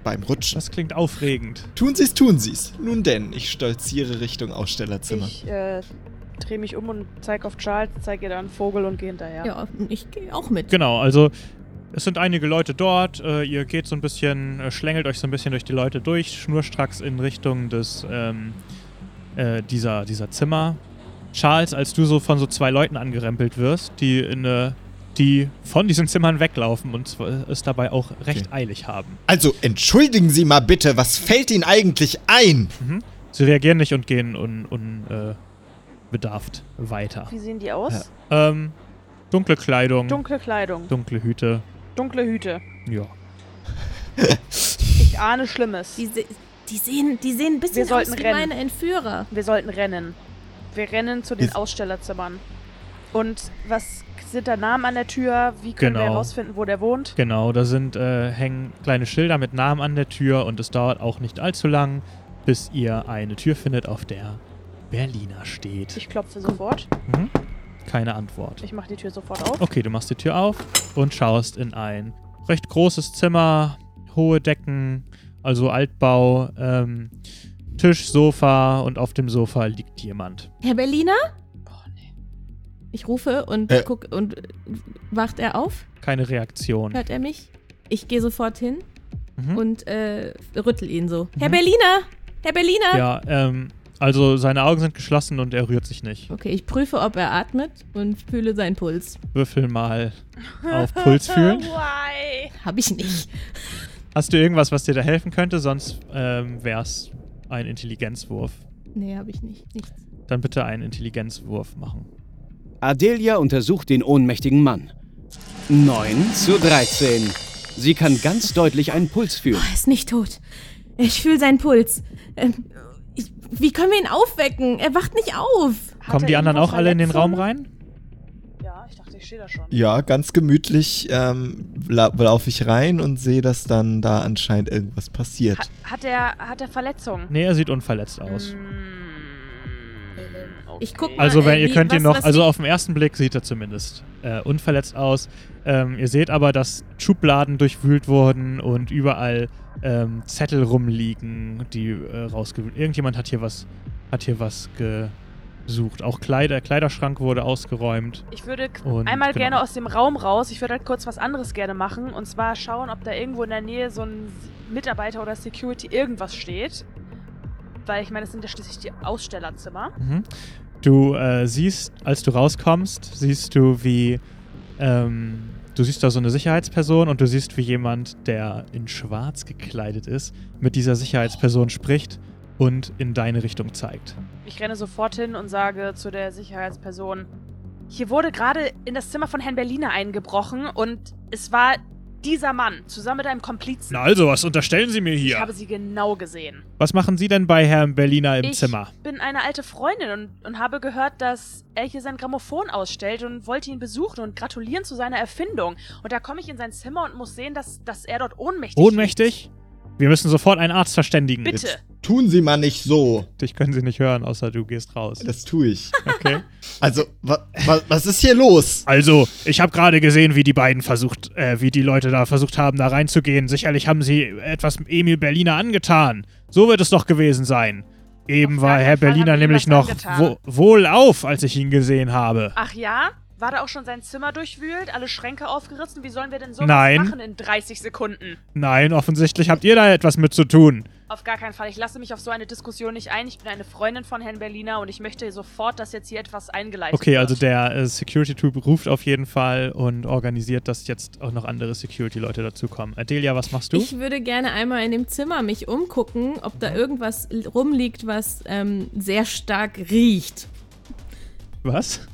beim Rutschen. das klingt aufregend. Tun Sie es, tun Sie es. Nun denn, ich stolziere Richtung Ausstellerzimmer. Ich äh, drehe mich um und zeige auf Charles, zeige ihr dann einen Vogel und gehe hinterher. Ja, ich gehe auch mit. Genau, also es sind einige Leute dort. Äh, ihr geht so ein bisschen, äh, schlängelt euch so ein bisschen durch die Leute durch, schnurstracks in Richtung des ähm, äh, dieser, dieser Zimmer. Charles, als du so von so zwei Leuten angerempelt wirst, die in eine, die von diesen Zimmern weglaufen und zwar es dabei auch recht Okay. eilig haben. Also, entschuldigen Sie mal bitte, was fällt Ihnen eigentlich ein? Mhm. Sie reagieren nicht und gehen un, un, äh, bedarft weiter. Wie sehen die aus? Ähm, dunkle Kleidung, Dunkle Kleidung, dunkle Hüte. dunkle Hüte. Ja. Ich ahne Schlimmes. Die, se die, sehen, die sehen ein bisschen Wir aus sollten wie rennen. meine Entführer. Wir sollten rennen. Wir rennen zu den Ist- Ausstellerzimmern. Und was sind da Namen an der Tür? Wie können wir Genau. herausfinden, wo der wohnt? Genau, da sind äh, hängen kleine Schilder mit Namen an der Tür und es dauert auch nicht allzu lang, bis ihr eine Tür findet, auf der Berliner steht. Ich klopfe sofort. Mhm. Keine Antwort. Ich mache die Tür sofort auf. Okay, du machst die Tür auf und schaust in ein recht großes Zimmer, hohe Decken, also Altbau, ähm, Tisch, Sofa und auf dem Sofa liegt jemand. Herr Berliner? Oh, nee. Ich rufe und Äh. guck und äh, wacht er auf? Keine Reaktion. Hört er mich? Ich gehe sofort hin Mhm. und äh, rüttel ihn so. Herr Mhm. Berliner! Herr Berliner! Ja, ähm, also seine Augen sind geschlossen und er rührt sich nicht. Okay, ich prüfe, ob er atmet und fühle seinen Puls. Würfel mal auf Puls fühlen. Why? Hab ich nicht. Hast du irgendwas, was dir da helfen könnte? Sonst ähm, wär's ein Intelligenzwurf. Nee, hab ich nicht. Nichts. Dann bitte einen Intelligenzwurf machen. Adelia untersucht den ohnmächtigen Mann. 9 zu 13. Sie kann ganz deutlich einen Puls fühlen. Oh, er ist nicht tot. Ich fühle seinen Puls. Ähm, ich, wie können wir ihn aufwecken? Er wacht nicht auf. Hat Kommen die anderen auch alle in den Raum rein? Ja, ich dachte, ich stehe da schon. Ja, ganz gemütlich ähm, la laufe ich rein und sehe, dass dann da anscheinend irgendwas passiert. Hat, hat, er, hat er Verletzungen? Nee, er sieht unverletzt aus. Mm, Ich guck mal. Also wenn äh, ihr könnt ihn noch, also auf den ersten Blick sieht er zumindest äh, unverletzt aus. Ähm, ihr seht aber, dass Schubladen durchwühlt wurden und überall ähm, Zettel rumliegen, die äh, rausgewühlt. Irgendjemand hat hier was, hat hier was gesucht. Auch Kleider, Kleiderschrank wurde ausgeräumt. Ich würde Und einmal genau. gerne aus dem Raum raus. Ich würde halt kurz was anderes gerne machen. Und zwar schauen, ob da irgendwo in der Nähe so ein Mitarbeiter oder Security irgendwas steht. Weil ich meine, es sind ja schließlich die Ausstellerzimmer. Mhm. Du äh, siehst, als du rauskommst, siehst du, wie ähm, du siehst da so eine Sicherheitsperson und du siehst, wie jemand, der in Schwarz gekleidet ist, mit dieser Sicherheitsperson spricht und in deine Richtung zeigt. Ich renne sofort hin und sage zu der Sicherheitsperson: Hier wurde gerade in das Zimmer von Herrn Berliner eingebrochen und es war dieser Mann zusammen mit einem Komplizen. Na also, was unterstellen Sie mir Ich hier? habe sie genau gesehen. Was machen Sie denn bei Herrn Berliner im ich Zimmer? bin eine alte Freundin und, und habe gehört, dass er hier sein Grammophon ausstellt und wollte ihn besuchen und gratulieren zu seiner Erfindung. Und da komme ich in sein Zimmer und muss sehen, dass, dass er dort ohnmächtig Ohnmächtig? Wir müssen sofort einen Arzt verständigen. Bitte. Jetzt tun Sie mal nicht so. Dich können sie nicht hören, außer du gehst raus. Das tue ich. Okay. Also, wa wa was ist hier los? Also, ich habe gerade gesehen, wie die beiden versucht, äh, wie die Leute da versucht haben, da reinzugehen. Sicherlich haben sie etwas Emil Berliner angetan. So wird es doch gewesen sein. Eben Auf war Herr Fall Berliner nämlich noch wo wohlauf, als ich ihn gesehen habe. Ach ja? War da auch schon sein Zimmer durchwühlt, alle Schränke aufgerissen? Wie sollen wir denn sowas Nein. machen in 30 Sekunden? Nein, offensichtlich habt ihr da etwas mit zu tun. Auf gar keinen Fall. Ich lasse mich auf so eine Diskussion nicht ein. Ich bin eine Freundin von Herrn Berliner und ich möchte sofort, dass jetzt hier etwas eingeleitet Okay, wird. also der äh, Security Troop ruft auf jeden Fall und organisiert, dass jetzt auch noch andere Security-Leute dazukommen. Adelia, was machst du? Ich würde gerne einmal in dem Zimmer mich umgucken, ob da irgendwas l- rumliegt, was ähm, sehr stark riecht. was?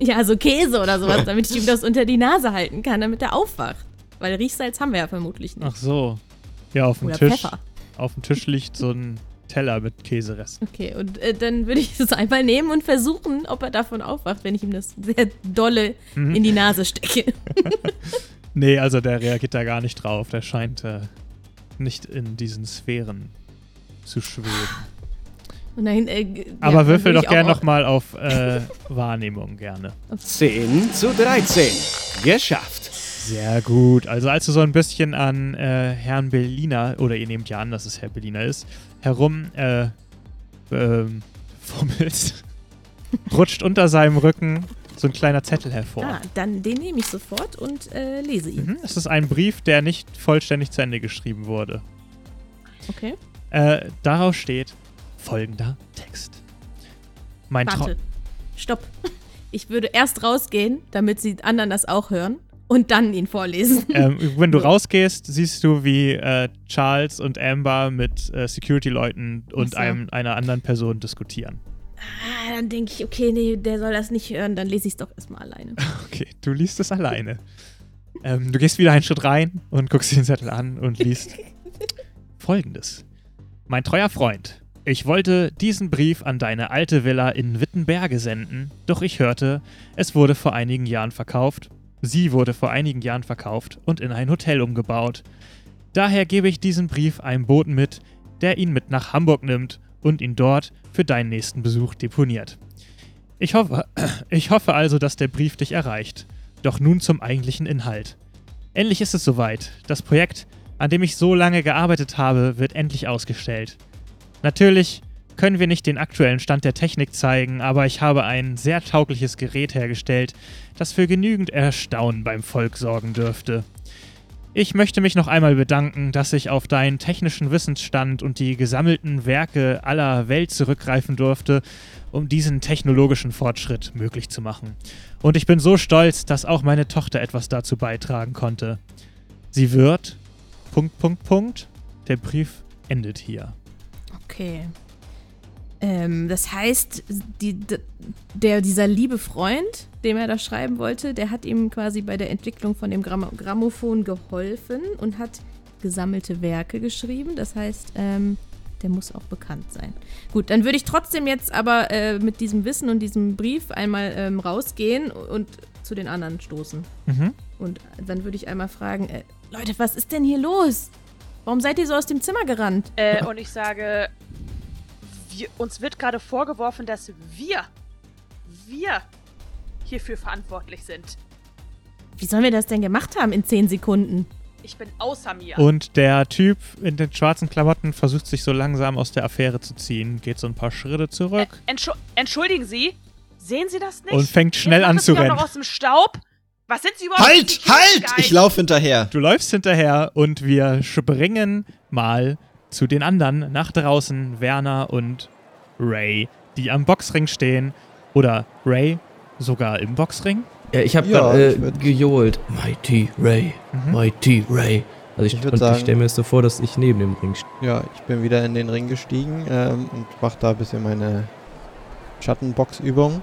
Ja, so Käse oder sowas, damit ich ihm das unter die Nase halten kann, damit er aufwacht. Weil Riechsalz haben wir ja vermutlich nicht. Ach so. Ja, auf dem oder Tisch. Pfeffer. Auf dem Tisch liegt so ein Teller mit Käseresten. Okay, und äh, dann würde ich das einmal nehmen und versuchen, ob er davon aufwacht, wenn ich ihm das sehr dolle Mhm. in die Nase stecke. Nee, also der reagiert da gar nicht drauf. Der scheint äh, nicht in diesen Sphären zu schweben. Und dann, äh, ja, Aber dann würfel doch gerne nochmal auf äh, Wahrnehmung gerne. 10 zu 13. Geschafft. Sehr gut. Also als du so ein bisschen an äh, Herrn Berliner, oder ihr nehmt ja an, dass es Herr Berliner ist, herum äh, ähm, fummelst, rutscht unter seinem Rücken so ein kleiner Zettel hervor. Ah, dann den nehme ich sofort und äh, lese ihn. Mhm. Es ist ein Brief, der nicht vollständig zu Ende geschrieben wurde. Okay. Äh, darauf steht folgender Text. Mein Traum. Warte. Stopp. Ich würde erst rausgehen, damit die anderen das auch hören und dann ihn vorlesen. Ähm, wenn du rausgehst, siehst du, wie äh, Charles und Amber mit äh, Security-Leuten und so. einem, einer anderen Person diskutieren. Ah, dann denke ich, okay, nee, der soll das nicht hören, dann lese ich es doch erstmal alleine. Okay, du liest es alleine. Ähm, du gehst wieder einen Schritt rein und guckst den Zettel an und liest folgendes. Mein treuer Freund, ich wollte diesen Brief an deine alte Villa in Wittenberge senden, doch ich hörte, es wurde vor einigen Jahren verkauft. Sie wurde vor einigen Jahren verkauft und in ein Hotel umgebaut. Daher gebe ich diesen Brief einem Boten mit, der ihn mit nach Hamburg nimmt und ihn dort für deinen nächsten Besuch deponiert. Ich hoffe, ich hoffe also, dass der Brief dich erreicht. Doch nun zum eigentlichen Inhalt. Endlich ist es soweit. Das Projekt, an dem ich so lange gearbeitet habe, wird endlich ausgestellt. Natürlich können wir nicht den aktuellen Stand der Technik zeigen, aber ich habe ein sehr taugliches Gerät hergestellt, das für genügend Erstaunen beim Volk sorgen dürfte. Ich möchte mich noch einmal bedanken, dass ich auf deinen technischen Wissensstand und die gesammelten Werke aller Welt zurückgreifen durfte, um diesen technologischen Fortschritt möglich zu machen. Und ich bin so stolz, dass auch meine Tochter etwas dazu beitragen konnte. Sie wird. Punkt, Punkt, Punkt. Der Brief endet hier. Okay. Ähm, das heißt, die, der, dieser liebe Freund, dem er das schreiben wollte, der hat ihm quasi bei der Entwicklung von dem Gram Grammophon geholfen und hat gesammelte Werke geschrieben. Das heißt, ähm, der muss auch bekannt sein. Gut, dann würde ich trotzdem jetzt aber äh, mit diesem Wissen und diesem Brief einmal ähm, rausgehen und zu den anderen stoßen. Mhm. Und dann würde ich einmal fragen, äh, Leute, was ist denn hier los? Warum seid ihr so aus dem Zimmer gerannt? Äh, und ich sage, wir, uns wird gerade vorgeworfen, dass wir, wir hierfür verantwortlich sind. Wie sollen wir das denn gemacht haben in 10 Sekunden? Ich bin außer mir. Und der Typ in den schwarzen Klamotten versucht sich so langsam aus der Affäre zu ziehen, geht so ein paar Schritte zurück. Äh, Entschu entschuldigen Sie, sehen Sie das nicht? Und fängt schnell an zu rennen. Noch aus dem Staub? Was sind Sie überhaupt? Halt, halt! Ich lauf hinterher. Du läufst hinterher und wir springen mal zu den anderen nach draußen, Werner und Ray, die am Boxring stehen. Oder Ray sogar im Boxring. Ja, ich habe Ja, äh, gejohlt. Mighty Ray, Mhm. Mighty Ray. Also ich, Ich ich stelle mir jetzt so vor, dass ich neben dem Ring stehe. Ja, ich bin wieder in den Ring gestiegen ähm, und mache da ein bisschen meine Schattenboxübung.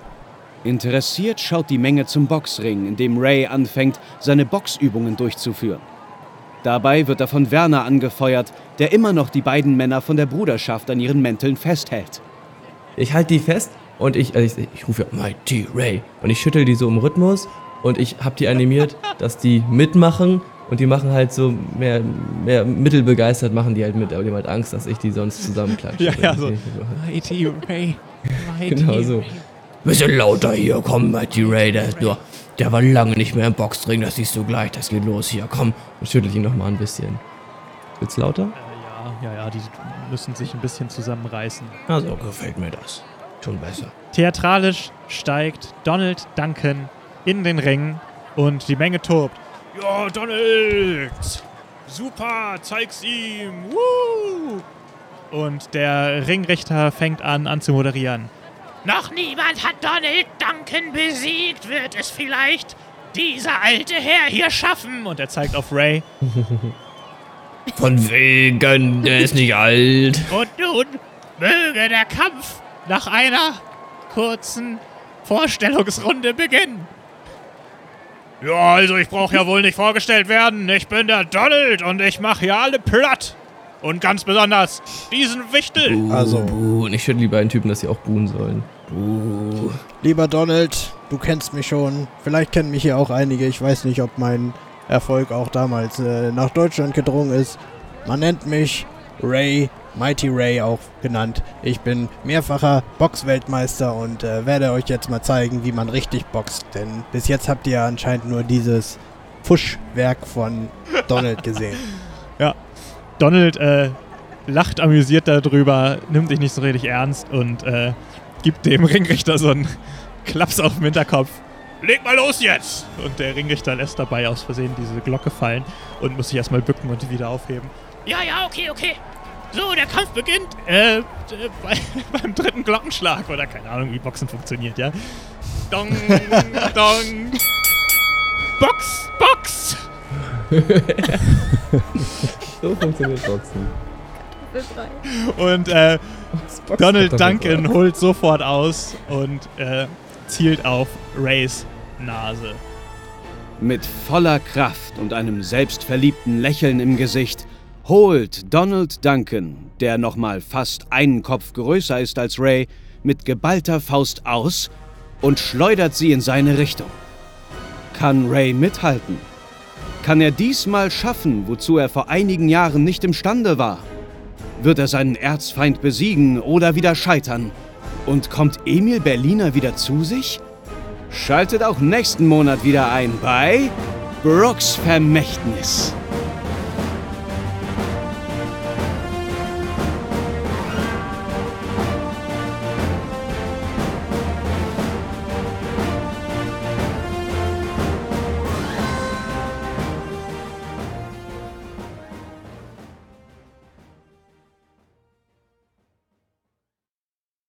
Interessiert schaut die Menge zum Boxring, in dem Ray anfängt, seine Boxübungen durchzuführen. Dabei wird er von Werner angefeuert, der immer noch die beiden Männer von der Bruderschaft an ihren Mänteln festhält. Ich halte die fest und ich, also ich, ich rufe ja Mighty Ray und ich schüttel die so im Rhythmus und ich habe die animiert, dass die mitmachen und die machen halt so mehr, mehr mittelbegeistert machen die halt mit, aber die haben halt Angst, dass ich die sonst zusammenklatsche. Ja, ja, so. Mighty Ray. Mighty Genau so. Bisschen lauter hier, komm, Mighty Ray, der ist nur, der war lange nicht mehr im Boxring, das siehst du gleich, das geht los hier, komm. Und schüttel ihn nochmal ein bisschen. Wird's lauter? Äh, ja, ja, ja, die müssen sich ein bisschen zusammenreißen. Also gefällt mir das. Schon besser. Theatralisch steigt Donald Duncan in den Ring und die Menge tobt. Ja, Donald! Super, zeig's ihm! Woo! Und der Ringrichter fängt an, an zu moderieren. Noch niemand hat Donald Duncan besiegt. Wird es vielleicht dieser alte Herr hier schaffen? Und er zeigt auf Ray. Von wegen, der ist nicht alt. Und nun möge der Kampf nach einer kurzen Vorstellungsrunde beginnen. Ja, also ich brauche ja wohl nicht vorgestellt werden. Ich bin der Donald und ich mache hier alle platt. Und ganz besonders diesen Wichtel. Buh, Also- buh. Und ich schüttel die beiden Typen, dass sie auch buhen sollen. Buh. Lieber Donald, du kennst mich schon. Vielleicht kennen mich hier auch einige. Ich weiß nicht, ob mein Erfolg auch damals äh, nach Deutschland gedrungen ist. Man nennt mich Ray, Mighty Ray auch genannt. Ich bin mehrfacher Boxweltmeister und äh, werde euch jetzt mal zeigen, wie man richtig boxt. Denn bis jetzt habt ihr anscheinend nur dieses Fuschwerk von Donald gesehen. Donald äh, lacht amüsiert darüber, nimmt sich nicht so richtig ernst und äh, gibt dem Ringrichter so einen Klaps auf den Hinterkopf. Leg mal los jetzt! Und der Ringrichter lässt dabei aus Versehen diese Glocke fallen und muss sich erstmal bücken und die wieder aufheben. Ja, ja, okay, okay. So, der Kampf beginnt äh, äh, bei, beim dritten Glockenschlag. Oder keine Ahnung, wie Boxen funktioniert, ja. Dong, dong. Box, Box! So funktioniert Boxen. Und äh, Donald Duncan holt sofort aus und äh, zielt auf Rays Nase. Mit voller Kraft und einem selbstverliebten Lächeln im Gesicht holt Donald Duncan, der nochmal fast einen Kopf größer ist als Ray, mit geballter Faust aus und schleudert sie in seine Richtung. Kann Ray mithalten? Kann er diesmal schaffen, wozu er vor einigen Jahren nicht imstande war? Wird er seinen Erzfeind besiegen oder wieder scheitern? Und kommt Emil Berliner wieder zu sich? Schaltet auch nächsten Monat wieder ein bei Brooks Vermächtnis.